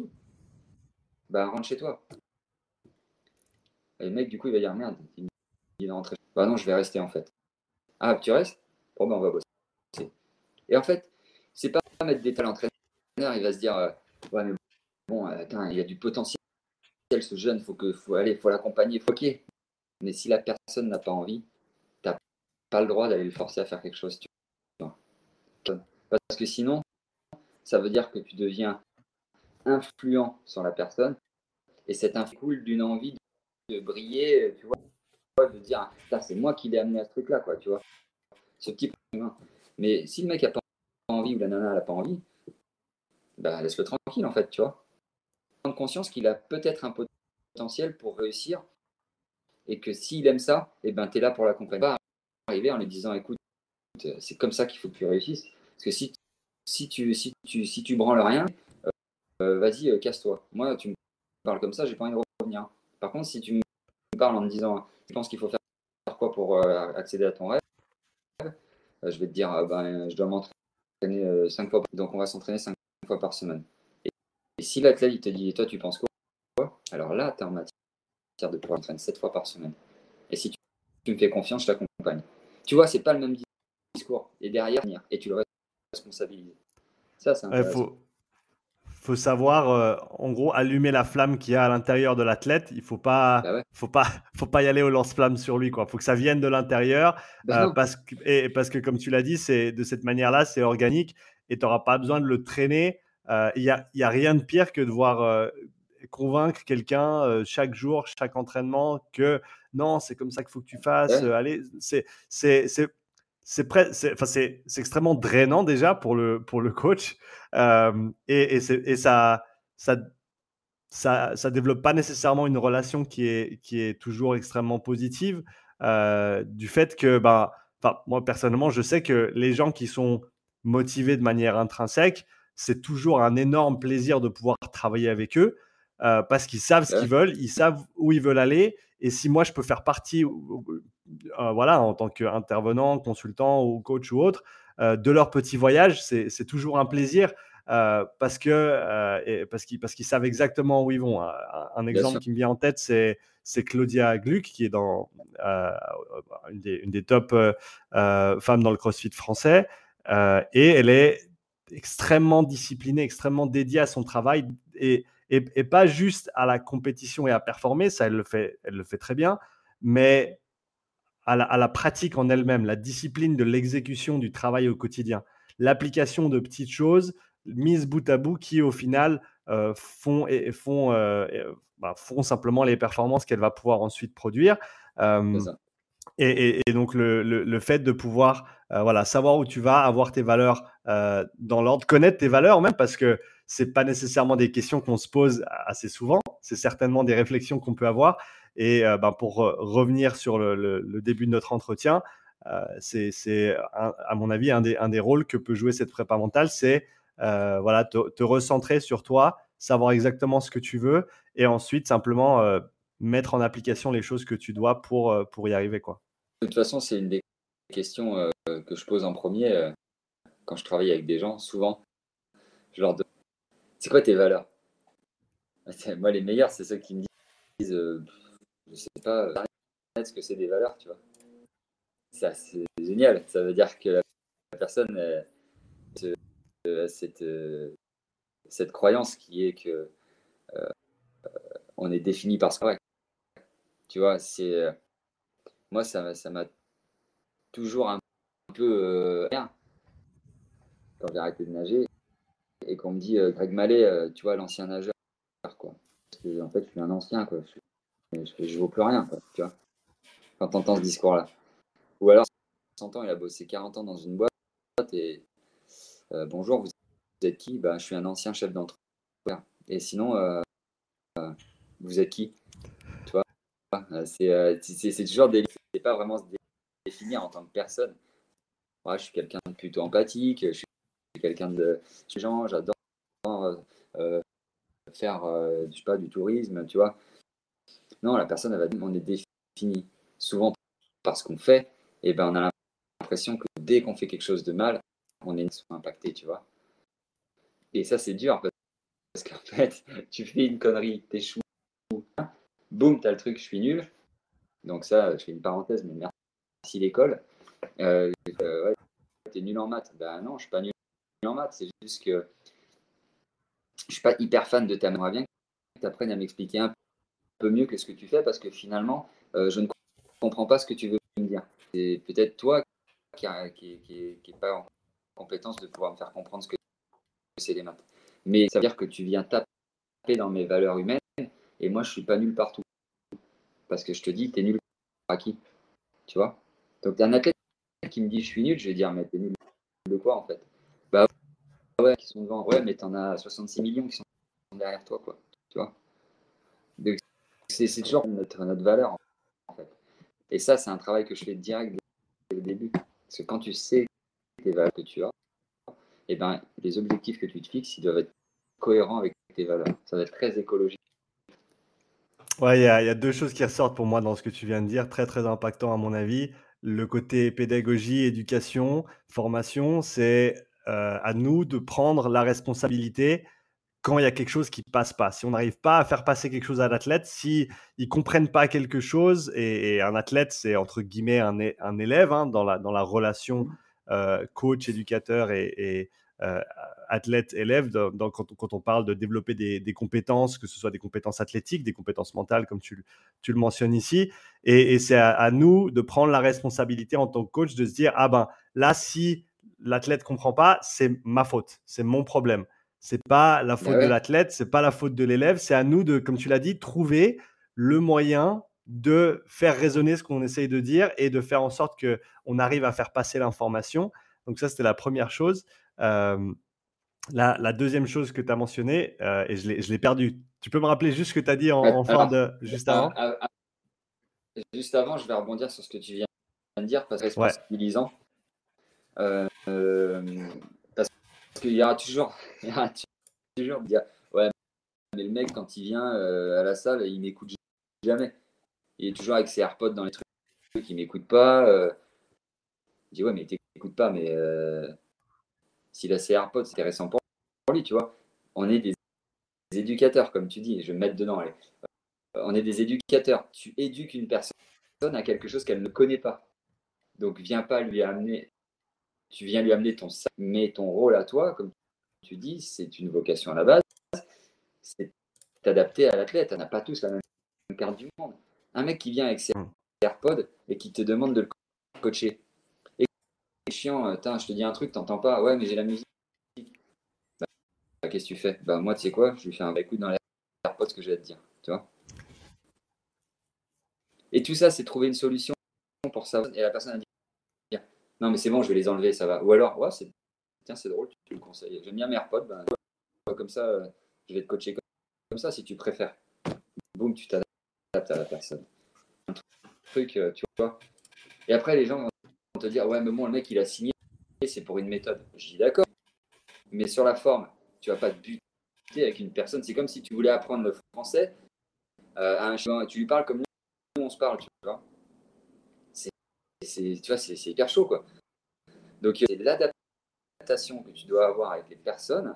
Bah, rentre chez toi. Et le mec, du coup, il va dire merde, il est rentré. Bah non, je vais rester en fait. Ah, tu restes? Bon, ben, on va bosser. Et en fait, c'est pas mettre des talents entraîneur, il va se dire euh, ouais, mais bon, euh, attends, il y a du potentiel, ce jeune, faut que, faut aller, faut l'accompagner, faut ok. Mais si la personne n'a pas envie, t'as pas le droit d'aller le forcer à faire quelque chose. Tu parce que sinon, ça veut dire que tu deviens influent sur la personne et cet influence coule d'une envie de briller, tu vois, de dire c'est moi qui l'ai amené à ce truc-là, quoi, tu vois. Ce petit Mais si le mec a pas envie ou la nana n'a pas envie, bah, laisse-le tranquille en fait, tu vois. Prendre conscience qu'il a peut-être un potentiel pour réussir et que s'il aime ça, et eh ben, tu es là pour l'accompagner. Pas arriver en lui disant écoute, c'est comme ça qu'il faut que tu réussisses. Parce que si, si, tu, si, tu, si tu branles rien, euh, vas-y, euh, casse-toi. Moi, tu me parles comme ça, j'ai pas envie de revenir. Par contre, si tu me parles en me disant, je pense qu'il faut faire quoi pour accéder à ton rêve, je vais te dire, ben, je dois m'entraîner 5 fois. Donc, on va s'entraîner 5 fois par semaine. Et, si l'athlète il te dit, toi, tu penses quoi? Alors là, tu es en matière de pouvoir entraîner 7 fois par semaine. Et si tu, tu me fais confiance, je t'accompagne. Tu vois, c'est pas le même discours. Et derrière, et tu le responsabiliser. Ça, c'est Il faut, faut savoir, euh, en gros, allumer la flamme qu'il y a à l'intérieur de l'athlète. Il faut pas, bah faut pas, faut pas y aller au lance-flamme sur lui. Quoi. Faut que ça vienne de l'intérieur, bah euh, parce que, et, parce que comme tu l'as dit, c'est de cette manière-là, c'est organique et tu n'auras pas besoin de le traîner. Euh, il n'y a, y a, rien de pire que de voir convaincre quelqu'un chaque jour, chaque entraînement que non, c'est comme ça qu'il faut que tu fasses. allez, c'est, c'est, c'est enfin, c'est extrêmement drainant déjà pour le, pour le coach. Euh, et, et, et ça, ça, ça, ça, développe pas nécessairement une relation qui est, qui est toujours extrêmement positive. Euh, du fait que, ben, enfin, moi personnellement, je sais que les gens qui sont motivés de manière intrinsèque, c'est toujours un énorme plaisir de pouvoir travailler avec eux euh, parce qu'ils savent ce qu'ils veulent, ils savent où ils veulent aller. Et si moi je peux faire partie voilà, en tant qu'intervenant, consultant ou coach ou autre, de leur petit voyage. C'est toujours un plaisir. parce que parce qu'ils parce qu'ils savent exactement où ils vont. Un, exemple qui me vient en tête, c'est Claudia Gluck qui est dans une des, une, des, top femmes dans le CrossFit français et elle est extrêmement disciplinée, extrêmement dédiée à son travail et, et, pas juste à la compétition et à performer, ça elle le fait, elle le fait très bien, mais à la, à la pratique en elle-même, la discipline de l'exécution du travail au quotidien, l'application de petites choses mises bout à bout qui au final euh, font, et, font, euh, bah, font simplement les performances qu'elle va pouvoir ensuite produire. Euh, et, et, donc le, le, le, fait de pouvoir voilà, savoir où tu vas, avoir tes valeurs dans l'ordre, connaître tes valeurs même, parce que c'est pas nécessairement des questions qu'on se pose assez souvent, c'est certainement des réflexions qu'on peut avoir. Et ben, pour revenir sur le, début de notre entretien, c'est à mon avis un des, rôles que peut jouer cette prépa mentale, c'est voilà, te, te, recentrer sur toi, savoir exactement ce que tu veux et ensuite simplement mettre en application les choses que tu dois pour, pour y arriver. Quoi. De toute façon, c'est une des questions que je pose en premier quand je travaille avec des gens. Souvent, je leur demande C'est quoi tes valeurs? Moi, les meilleurs, c'est ceux qui me disent Je sais pas ce que c'est des valeurs, tu vois. Ça, c'est génial. Ça veut dire que la personne a cette, cette croyance qui est que on est défini par ce qu'on Tu vois, c'est euh, moi ça ça m'a toujours un peu euh, quand j'ai arrêté de nager et qu'on me dit euh, Greg Mallet, tu vois l'ancien nageur quoi. Parce que en fait je suis un ancien quoi. Je, vaux plus rien tu vois. Quand tu entends ce discours là. Ou alors 100 ans, il a bossé 40 ans dans une boîte et bonjour, vous êtes qui? Bah, je suis un ancien chef d'entreprise. Et sinon, vous êtes qui? Tu vois? Euh, euh, C'est toujours des. C'est pas vraiment se définir en tant que personne. Je suis quelqu'un de plutôt empathique, je suis quelqu'un de. gens, j'adore euh, faire je sais pas, du tourisme, tu vois. Non, la personne, elle va dire on est défini souvent par ce qu'on fait, et ben on a l'impression que dès qu'on fait quelque chose de mal, on est impacté, tu vois. Et ça, c'est dur parce qu'en fait, tu fais une connerie, t'échoues, boum, tu as le truc, je suis nul. Donc ça, je fais une parenthèse, mais merci l'école. Euh, euh, tu es nul en maths. Ben non, je suis pas nul en maths. C'est juste que je suis pas hyper fan de ta J'aimerais bien que tu apprennes à m'expliquer un peu mieux que ce que tu fais parce que finalement, euh, je ne comprends pas ce que tu veux me dire. C'est peut-être toi qui qui, pas en compétence de pouvoir me faire comprendre ce que c'est les maths. Mais ça veut dire que tu viens taper dans mes valeurs humaines et moi, je suis pas nul partout. Parce que je te dis, tu es nul à qui Tu vois? Donc, un athlète qui me dit je suis nul, je vais dire, mais t'es nul de quoi en fait? Bah ouais, qui sont devant. Ouais, mais t'en as 66 millions qui sont derrière toi, quoi. Tu vois? C'est toujours notre, valeur. Et ça, c'est un travail que je fais direct dès le début. Parce que quand tu sais les valeurs que tu as, et eh ben, les objectifs que tu te fixes, ils doivent être cohérents avec tes valeurs. Ça va être très écologique. Ouais, il y, a deux choses qui ressortent pour moi dans ce que tu viens de dire, très très impactant à mon avis. Le côté pédagogie, éducation, formation, c'est euh, à nous de prendre la responsabilité quand il y a quelque chose qui passe pas. Si on n'arrive pas à faire passer quelque chose à l'athlète, si ils comprennent pas quelque chose, et, un athlète c'est entre guillemets un, un élève hein, dans, la, dans la relation euh, coach, éducateur et, euh, athlète-élève, quand, on parle de développer des, compétences, que ce soit des compétences athlétiques, des compétences mentales, comme tu, tu le mentionnes ici. Et, c'est à, nous de prendre la responsabilité en tant que coach de se dire, ah ben là, si l'athlète comprend pas, c'est ma faute, c'est mon problème. C'est pas la faute bah de l'athlète, c'est pas la faute de l'élève, c'est à nous de, comme tu l'as dit, trouver le moyen de faire résonner ce qu'on essaye de dire et de faire en sorte que on arrive à faire passer l'information. Donc ça, c'était la première chose. Euh, la, deuxième chose que tu as mentionnée, euh, et je l'ai perdu. Tu peux me rappeler juste ce que tu as dit en, fin de. Juste avant? Juste avant, je vais rebondir sur ce que tu viens de dire, parce que responsabilisant. Euh, euh, parce qu'il y aura toujours. Il y aura toujours dire Ouais, mais le mec, quand il vient à la salle, il m'écoute jamais. Il est toujours avec ses AirPods dans les trucs. ne m'écoute pas. Euh. Je dis, ouais, mais t'écoutes pas, mais euh, s'il a ses AirPods, c'est intéressant pour lui, tu vois. On est des éducateurs, comme tu dis, je vais me mettre dedans. On est des éducateurs. Tu éduques une personne à quelque chose qu'elle ne connaît pas. Donc, viens pas lui amener, tu viens lui amener ton mais ton rôle à toi, comme tu dis, c'est une vocation à la base, c'est t'adapter à l'athlète. On n'a pas tous la même carte du monde. Un mec qui vient avec ses hmm. AirPods et qui te demande de le coacher. Et chiant, je te dis un truc, t'entends pas, ouais, mais j'ai la musique. Bah, qu'est-ce que tu fais? Bah, moi, tu sais quoi? Je lui fais un écoute dans les AirPods que je vais te dire. Tu vois Et tout ça, c'est trouver une solution pour ça. Et la personne a dit Non, mais c'est bon, je vais les enlever, ça va. Ou alors, tiens, c'est drôle, tu le conseilles. J'aime bien mes AirPods, ben, comme ça, euh, je vais te coacher comme ça si tu préfères. Boum, tu t'adaptes à la personne. Un truc, euh, tu vois. Et après, les gens vont te dire Ouais, mais bon, le mec, il a signé, c'est pour une méthode. Je dis D'accord, mais sur la forme, tu vas pas te buter avec une personne. C'est comme si tu voulais apprendre le français euh, un chemin, tu lui parles comme nous, on se parle, tu vois. C'est, tu vois, c'est, hyper chaud, quoi. Donc, c'est de l'adaptation que tu dois avoir avec les personnes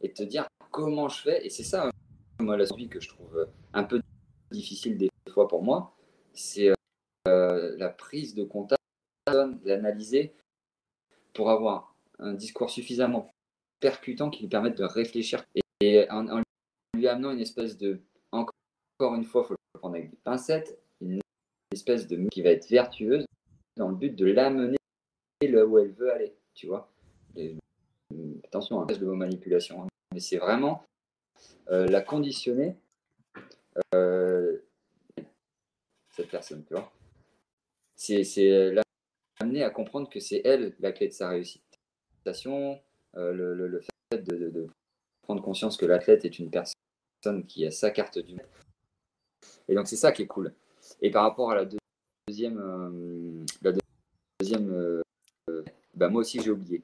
et te dire comment je fais. Et c'est ça, moi, la vie que je trouve un peu difficile des fois pour moi, c'est euh, la prise de contact, l'analyser pour avoir un discours suffisamment percutant qui lui permettent de réfléchir. Et en, lui amenant une espèce de, encore une fois, il faut le prendre avec des pincettes, espèce de qui va être vertueuse dans le but de l'amener là où elle veut aller, tu vois. attention, un hein, de manipulation, hein. mais c'est vraiment euh, la conditionner, euh, cette personne, tu vois. C'est l'amener à comprendre que c'est elle la clé de sa réussite. Euh, le, fait de, prendre conscience que l'athlète est une personne qui a sa carte du maître. Et donc c'est ça qui est cool. Et par rapport à la deuxième, euh, la deuxième, euh, bah, moi aussi j'ai oublié.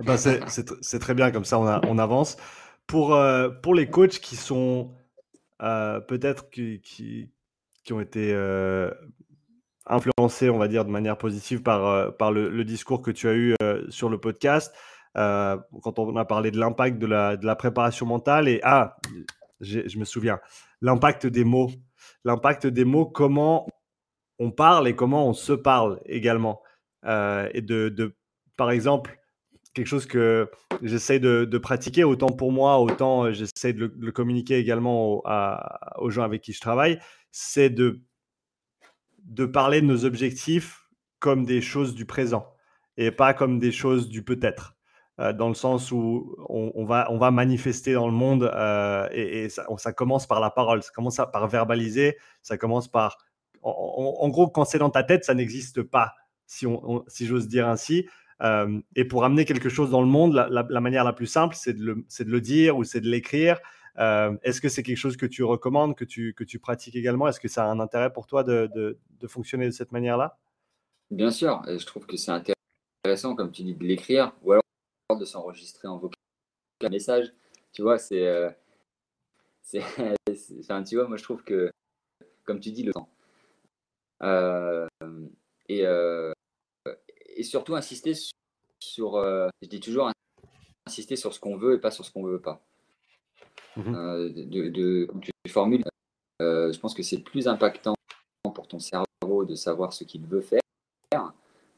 Eh ben c'est très bien comme ça, on, avance. Pour, pour les coachs qui sont peut-être qui, qui, qui, ont été influencés, on va dire, de manière positive par, par le, le, discours que tu as eu sur le podcast, euh, quand on a parlé de l'impact de la, de la, préparation mentale. Et ah, je me souviens, l'impact des mots. L'impact des mots, comment on parle et comment on se parle également. Euh, et de, de, par exemple, quelque chose que j'essaie de, pratiquer, autant pour moi, autant j'essaie de, le communiquer également aux gens avec qui je travaille, c'est de, de parler de nos objectifs comme des choses du présent et pas comme des choses du peut-être. Euh, dans le sens où on, va, on va manifester dans le monde euh, et, ça, commence par la parole, ça commence par verbaliser, ça commence par... En, gros, quand c'est dans ta tête, ça n'existe pas, si, on, si j'ose dire ainsi. Euh, et pour amener quelque chose dans le monde, la, manière la plus simple, c'est de, le, de le dire ou c'est de l'écrire. Est-ce que c'est quelque chose que tu recommandes, que tu, que tu pratiques également? Est-ce que ça a un intérêt pour toi de, de, de fonctionner de cette manière-là? Bien sûr, je trouve que c'est intéressant, comme tu dis, de l'écrire. Ou alors de s'enregistrer en vocal message. Tu vois, c'est. Euh, enfin, tu vois, moi je trouve que, comme tu dis, le temps. Euh, et, euh, et surtout insister sur. je dis toujours insister sur ce qu'on veut et pas sur ce qu'on veut pas. Mmh de, de, comme tu formules, je pense que c'est plus impactant pour ton cerveau de savoir ce qu'il veut faire,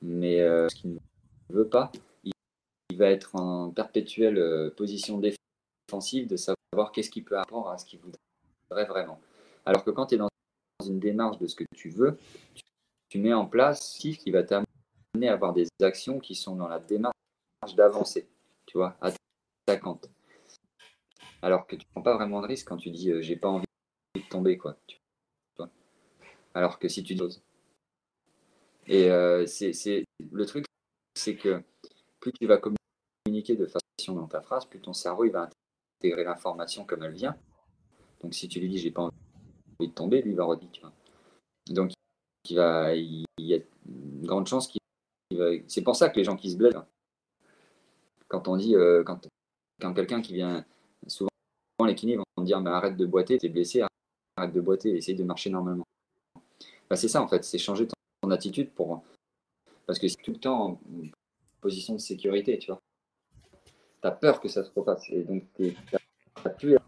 mais ce qu'il ne veut pas, va être en perpétuelle euh, position défensive de savoir qu'est-ce qui peut apprendre à ce qu'il voudrait vraiment. Alors que quand tu es dans une démarche de ce que tu veux, tu mets en place ce qui va t'amener à avoir des actions qui sont dans la démarche d'avancer, tu vois, attaquante. Alors que tu ne prends pas vraiment de risque quand tu dis euh, j'ai pas envie de tomber, quoi. Alors que si tu dis. Et euh, c'est le truc, c'est que plus tu vas communiquer de façon dans ta phrase, plus ton cerveau il va intégrer l'information comme elle vient. Donc si tu lui dis j'ai pas envie de tomber, lui va redire. Donc il, y a une grande chance qu'il va. C'est pour ça que les gens qui se blessent, quand on dit, euh, quand, quand quelqu'un qui vient, souvent les kinés vont dire mais arrête de boiter, t'es blessé, arrête de boiter, essaye de marcher normalement. bah, c'est ça en fait, c'est changer ton, attitude pour. Parce que c'est tout le temps en position de sécurité, tu vois. Tu as peur que ça se repasse. Et donc, tu n'as plus le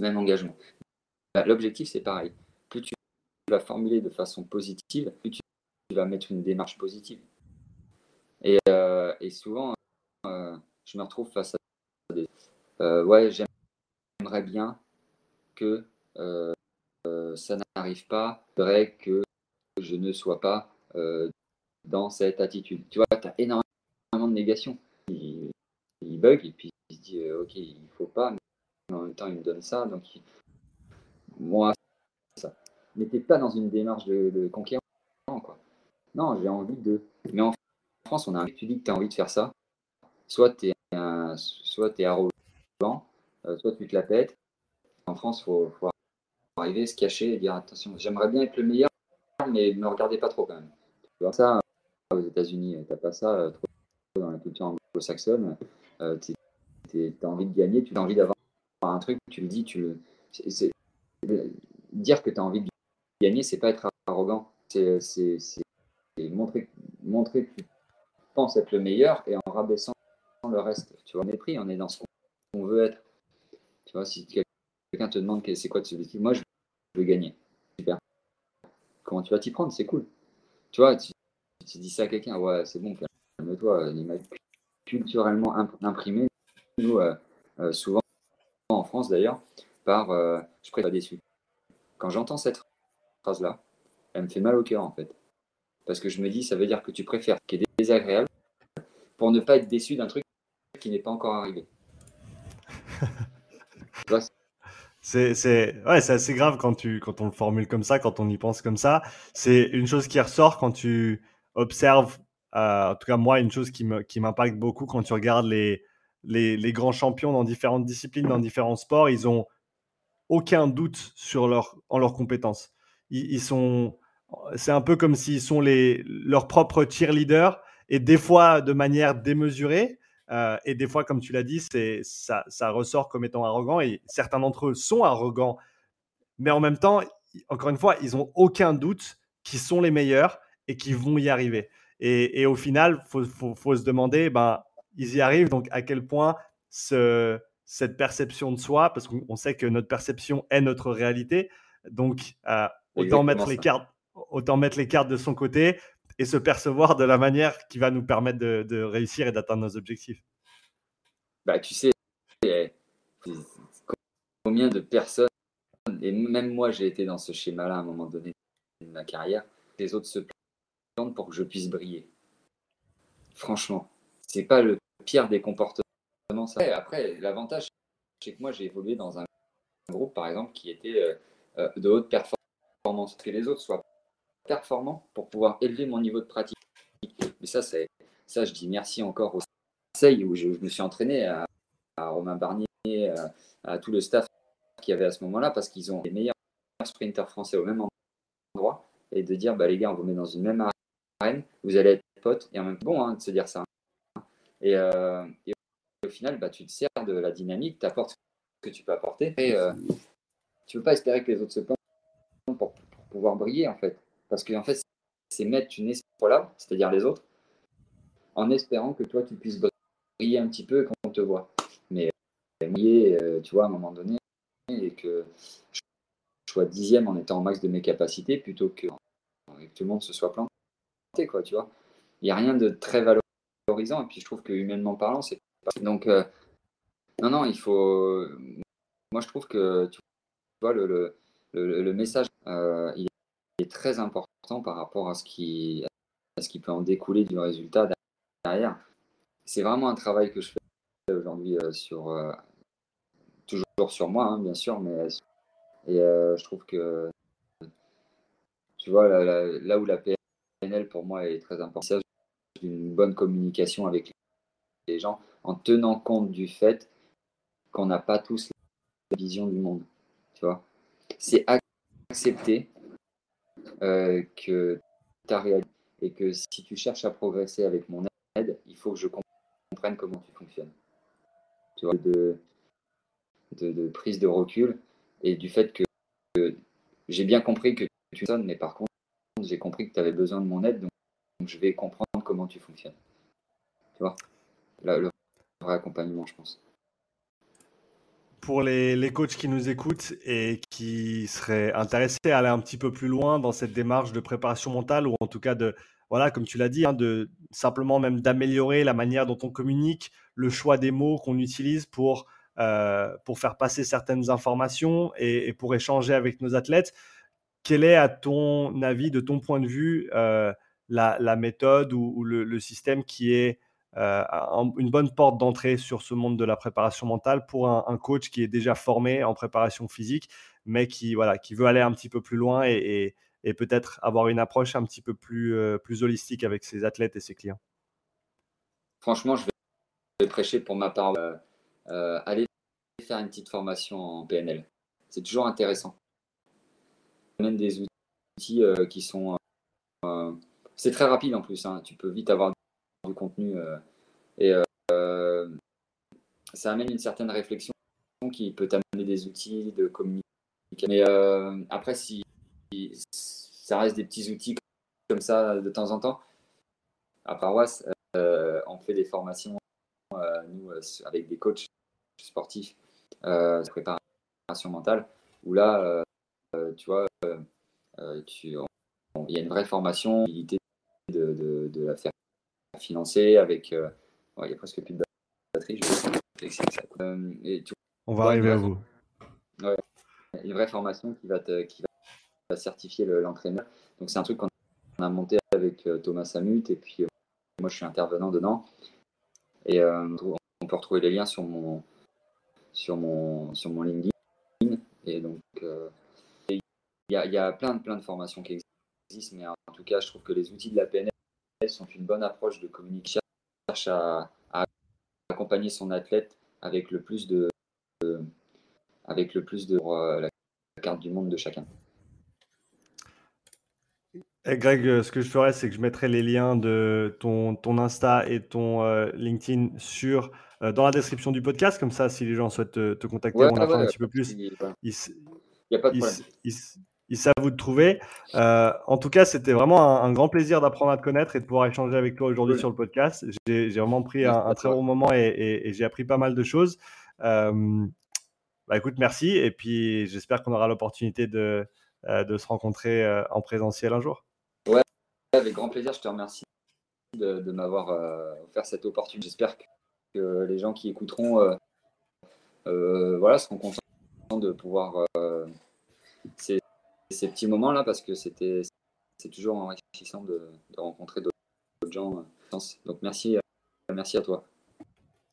même engagement. Bah, l'objectif, c'est pareil. Plus tu vas formuler de façon positive, plus tu vas mettre une démarche positive. Et, euh, souvent, euh, je me retrouve face à des. Euh, ouais, j'aimerais bien que ça n'arrive pas. vrai que je ne sois pas dans cette attitude. Tu vois, tu as énormément de négation. Bug et puis il se dit, ok, il faut pas, mais en même temps, il me donne ça. Donc, moi, ça. Tu pas dans une démarche de, conquérant. Quoi. Non, j'ai envie de. Mais en France, on a tu dis que tu as envie de faire ça. Soit tu es, soit es arrogant, euh, soit tu te la pètes. En France, il faut, arriver, se cacher et dire attention, j'aimerais bien être le meilleur, mais ne me regardez pas trop quand même. Tu vois ça aux États-Unis, tu n'as pas ça euh, trop dans la culture anglo-saxonne. Euh, tu as envie de gagner, tu as envie d'avoir un truc, tu le dis, tu le. Dire que tu as envie de gagner, c'est pas être arrogant. C'est montrer, montrer que tu penses être le meilleur et en rabaissant le reste. Tu vois, mépris, on est dans ce qu'on veut être. Tu vois, si quelqu'un te demande c'est quoi de objectif, moi je veux gagner. Super. Comment tu vas t'y prendre? C'est cool. Tu vois, tu, dis ça à quelqu'un, ouais, c'est bon, calme-toi. Il culturellement imprimé, nous, euh, euh, souvent en France d'ailleurs, par euh, je préfère déçu. Quand j'entends cette phrase-là, elle me fait mal au cœur en fait. Parce que je me dis, ça veut dire que tu préfères ait des désagréables pour ne pas être déçu d'un truc qui n'est pas encore arrivé. c'est ouais, assez grave quand, tu, quand on le formule comme ça, quand on y pense comme ça. C'est une chose qui ressort quand tu observes, en tout cas moi, une chose qui m'impacte qui beaucoup quand tu regardes les, les, les, grands champions dans différentes disciplines, dans différents sports, ils ont aucun doute sur leur, en leurs compétences. ils sont c'est un peu comme s'ils sont les, leurs propres cheerleaders et des fois de manière démesurée. Euh, et des fois, comme tu l'as dit, ça, ça, ressort comme étant arrogant et certains d'entre eux sont arrogants. Mais en même temps, encore une fois, ils n'ont aucun doute qu'ils sont les meilleurs et qu'ils vont y arriver. Et, et au final, il faut, faut, se demander, ben, ils y arrivent, donc à quel point ce, cette perception de soi, parce qu'on sait que notre perception est notre réalité, donc euh, autant mettre les cartes autant mettre les cartes de son côté et se percevoir de la manière qui va nous permettre de, réussir et d'atteindre nos objectifs. Bah, tu sais, combien de personnes, et même moi j'ai été dans ce schéma-là à un moment donné de ma carrière, les autres se pour que je puisse briller. Franchement, c'est pas le pire des comportements. Après, l'avantage, c'est que moi j'ai évolué dans un groupe, par exemple, qui était euh, euh, de haute performance, que les autres soient performant pour pouvoir élever mon niveau de pratique. Mais ça, c'est ça, je dis merci encore au Conseil où je, me suis entraîné à, Romain Barnier, à, tout le staff qu'il y avait à ce moment-là, parce qu'ils ont les meilleurs sprinters français au même endroit, et de dire, bah, les gars, on vous met dans une même arène, vous allez être potes, et en même temps, bon hein, de se dire ça. Et, euh, au final, bah, tu te sers de la dynamique, tu apportes ce que tu peux apporter, et euh, tu ne peux pas espérer que les autres se plantent pour, pouvoir briller, en fait. Parce qu'en fait, c'est mettre une espoir là, c'est-à-dire les autres, en espérant que toi, tu puisses briller un petit peu quand on te voit. Mais briller, euh, tu vois, à un moment donné, et que je sois dixième en étant au max de mes capacités plutôt que, que tout le monde se soit quoi, tu vois. Il n'y a rien de très valorisant, et puis je trouve que humainement parlant, c'est pas... Donc, euh, non, non, il faut... Moi, je trouve que, tu vois, le, le, le, message, euh, il est très important par rapport à ce qui, ce qui peut en découler du résultat derrière. C'est vraiment un travail que je fais aujourd'hui euh, sur toujours sur moi, hein, bien sûr, mais et je trouve que tu vois là, où la PNL pour moi est très importante, c'est une bonne communication avec les gens en tenant compte du fait qu'on n'a pas tous la vision du monde. Tu vois, c'est accepter euh, que tu as réalisé et que si tu cherches à progresser avec mon aide, il faut que je comprenne comment tu fonctionnes. Tu vois, de, de, prise de recul et du fait que, j'ai bien compris que tu sonnes, mais par contre, j'ai compris que tu avais besoin de mon aide, donc, je vais comprendre comment tu fonctionnes. Tu vois? Le vrai accompagnement, je pense. Pour les, les, coachs qui nous écoutent et qui seraient intéressés à aller un petit peu plus loin dans cette démarche de préparation mentale, ou en tout cas de, voilà, comme tu l'as dit, hein, de simplement même d'améliorer la manière dont on communique, le choix des mots qu'on utilise pour, euh, pour faire passer certaines informations et, pour échanger avec nos athlètes. Quel est, à ton avis, de ton point de vue, euh, la, méthode ou, le, système qui est euh, une bonne porte d'entrée sur ce monde de la préparation mentale pour un, coach qui est déjà formé en préparation physique, mais qui, voilà, qui veut aller un petit peu plus loin et, peut-être avoir une approche un petit peu plus, plus holistique avec ses athlètes et ses clients? Franchement, je vais prêcher pour ma part. Euh, aller faire une petite formation en PNL. C'est toujours intéressant. Même des outils euh, qui sont. Euh, c'est très rapide en plus. Hein. Tu peux vite avoir du contenu. et ça amène une certaine réflexion qui peut t'amener des outils de communication. Mais après, si ça reste des petits outils comme ça de temps en temps, à paroisse, on fait des formations, nous, avec des coachs sportif, euh, préparation mentale, où là, euh, tu vois, euh, tu, il y a une vraie formation, de, de, de la faire financer avec. il y a presque plus de batterie. Je On va arriver à vous. une vraie formation qui va, te, qui va certifier l'entraîneur. Donc, c'est un truc qu'on a monté avec Thomas Samut et puis moi, je suis intervenant dedans. Et on peut retrouver les liens sur mon, sur mon, sur mon LinkedIn. Et donc, euh, il y, a, y, a, plein de, plein de formations qui existent, mais en tout cas, je trouve que les outils de la PNL sont une bonne approche de communication. Cherche à, à accompagner son athlète avec le plus de, avec le plus de euh, la carte du monde de chacun. Et Greg, euh, ce que je ferais, c'est que je mettrai les liens de ton, ton Insta et ton LinkedIn sur euh, dans la description du podcast. Comme ça, si les gens souhaitent te, contacter, on apprend un petit peu plus. Il n'y a pas de problème. Ils savent vous trouver. Euh, en tout cas, c'était vraiment un, grand plaisir d'apprendre à te connaître et de pouvoir échanger avec toi aujourd'hui sur le podcast. J'ai vraiment pris un, très bon moment et, j'ai appris pas mal de choses. Euh, bah, écoute, merci. Et puis, j'espère qu'on aura l'opportunité de, de, se rencontrer en présentiel un jour. Ouais, avec grand plaisir. Je te remercie de, de m'avoir offert cette opportunité. J'espère que que les gens qui écouteront euh, euh, voilà, seront contents de pouvoir euh, ces, petits moments-là parce que c'était c'est toujours enrichissant de, de rencontrer d'autres gens. Donc merci, merci à toi.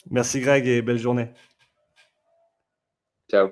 Merci Greg et belle journée. Ciao.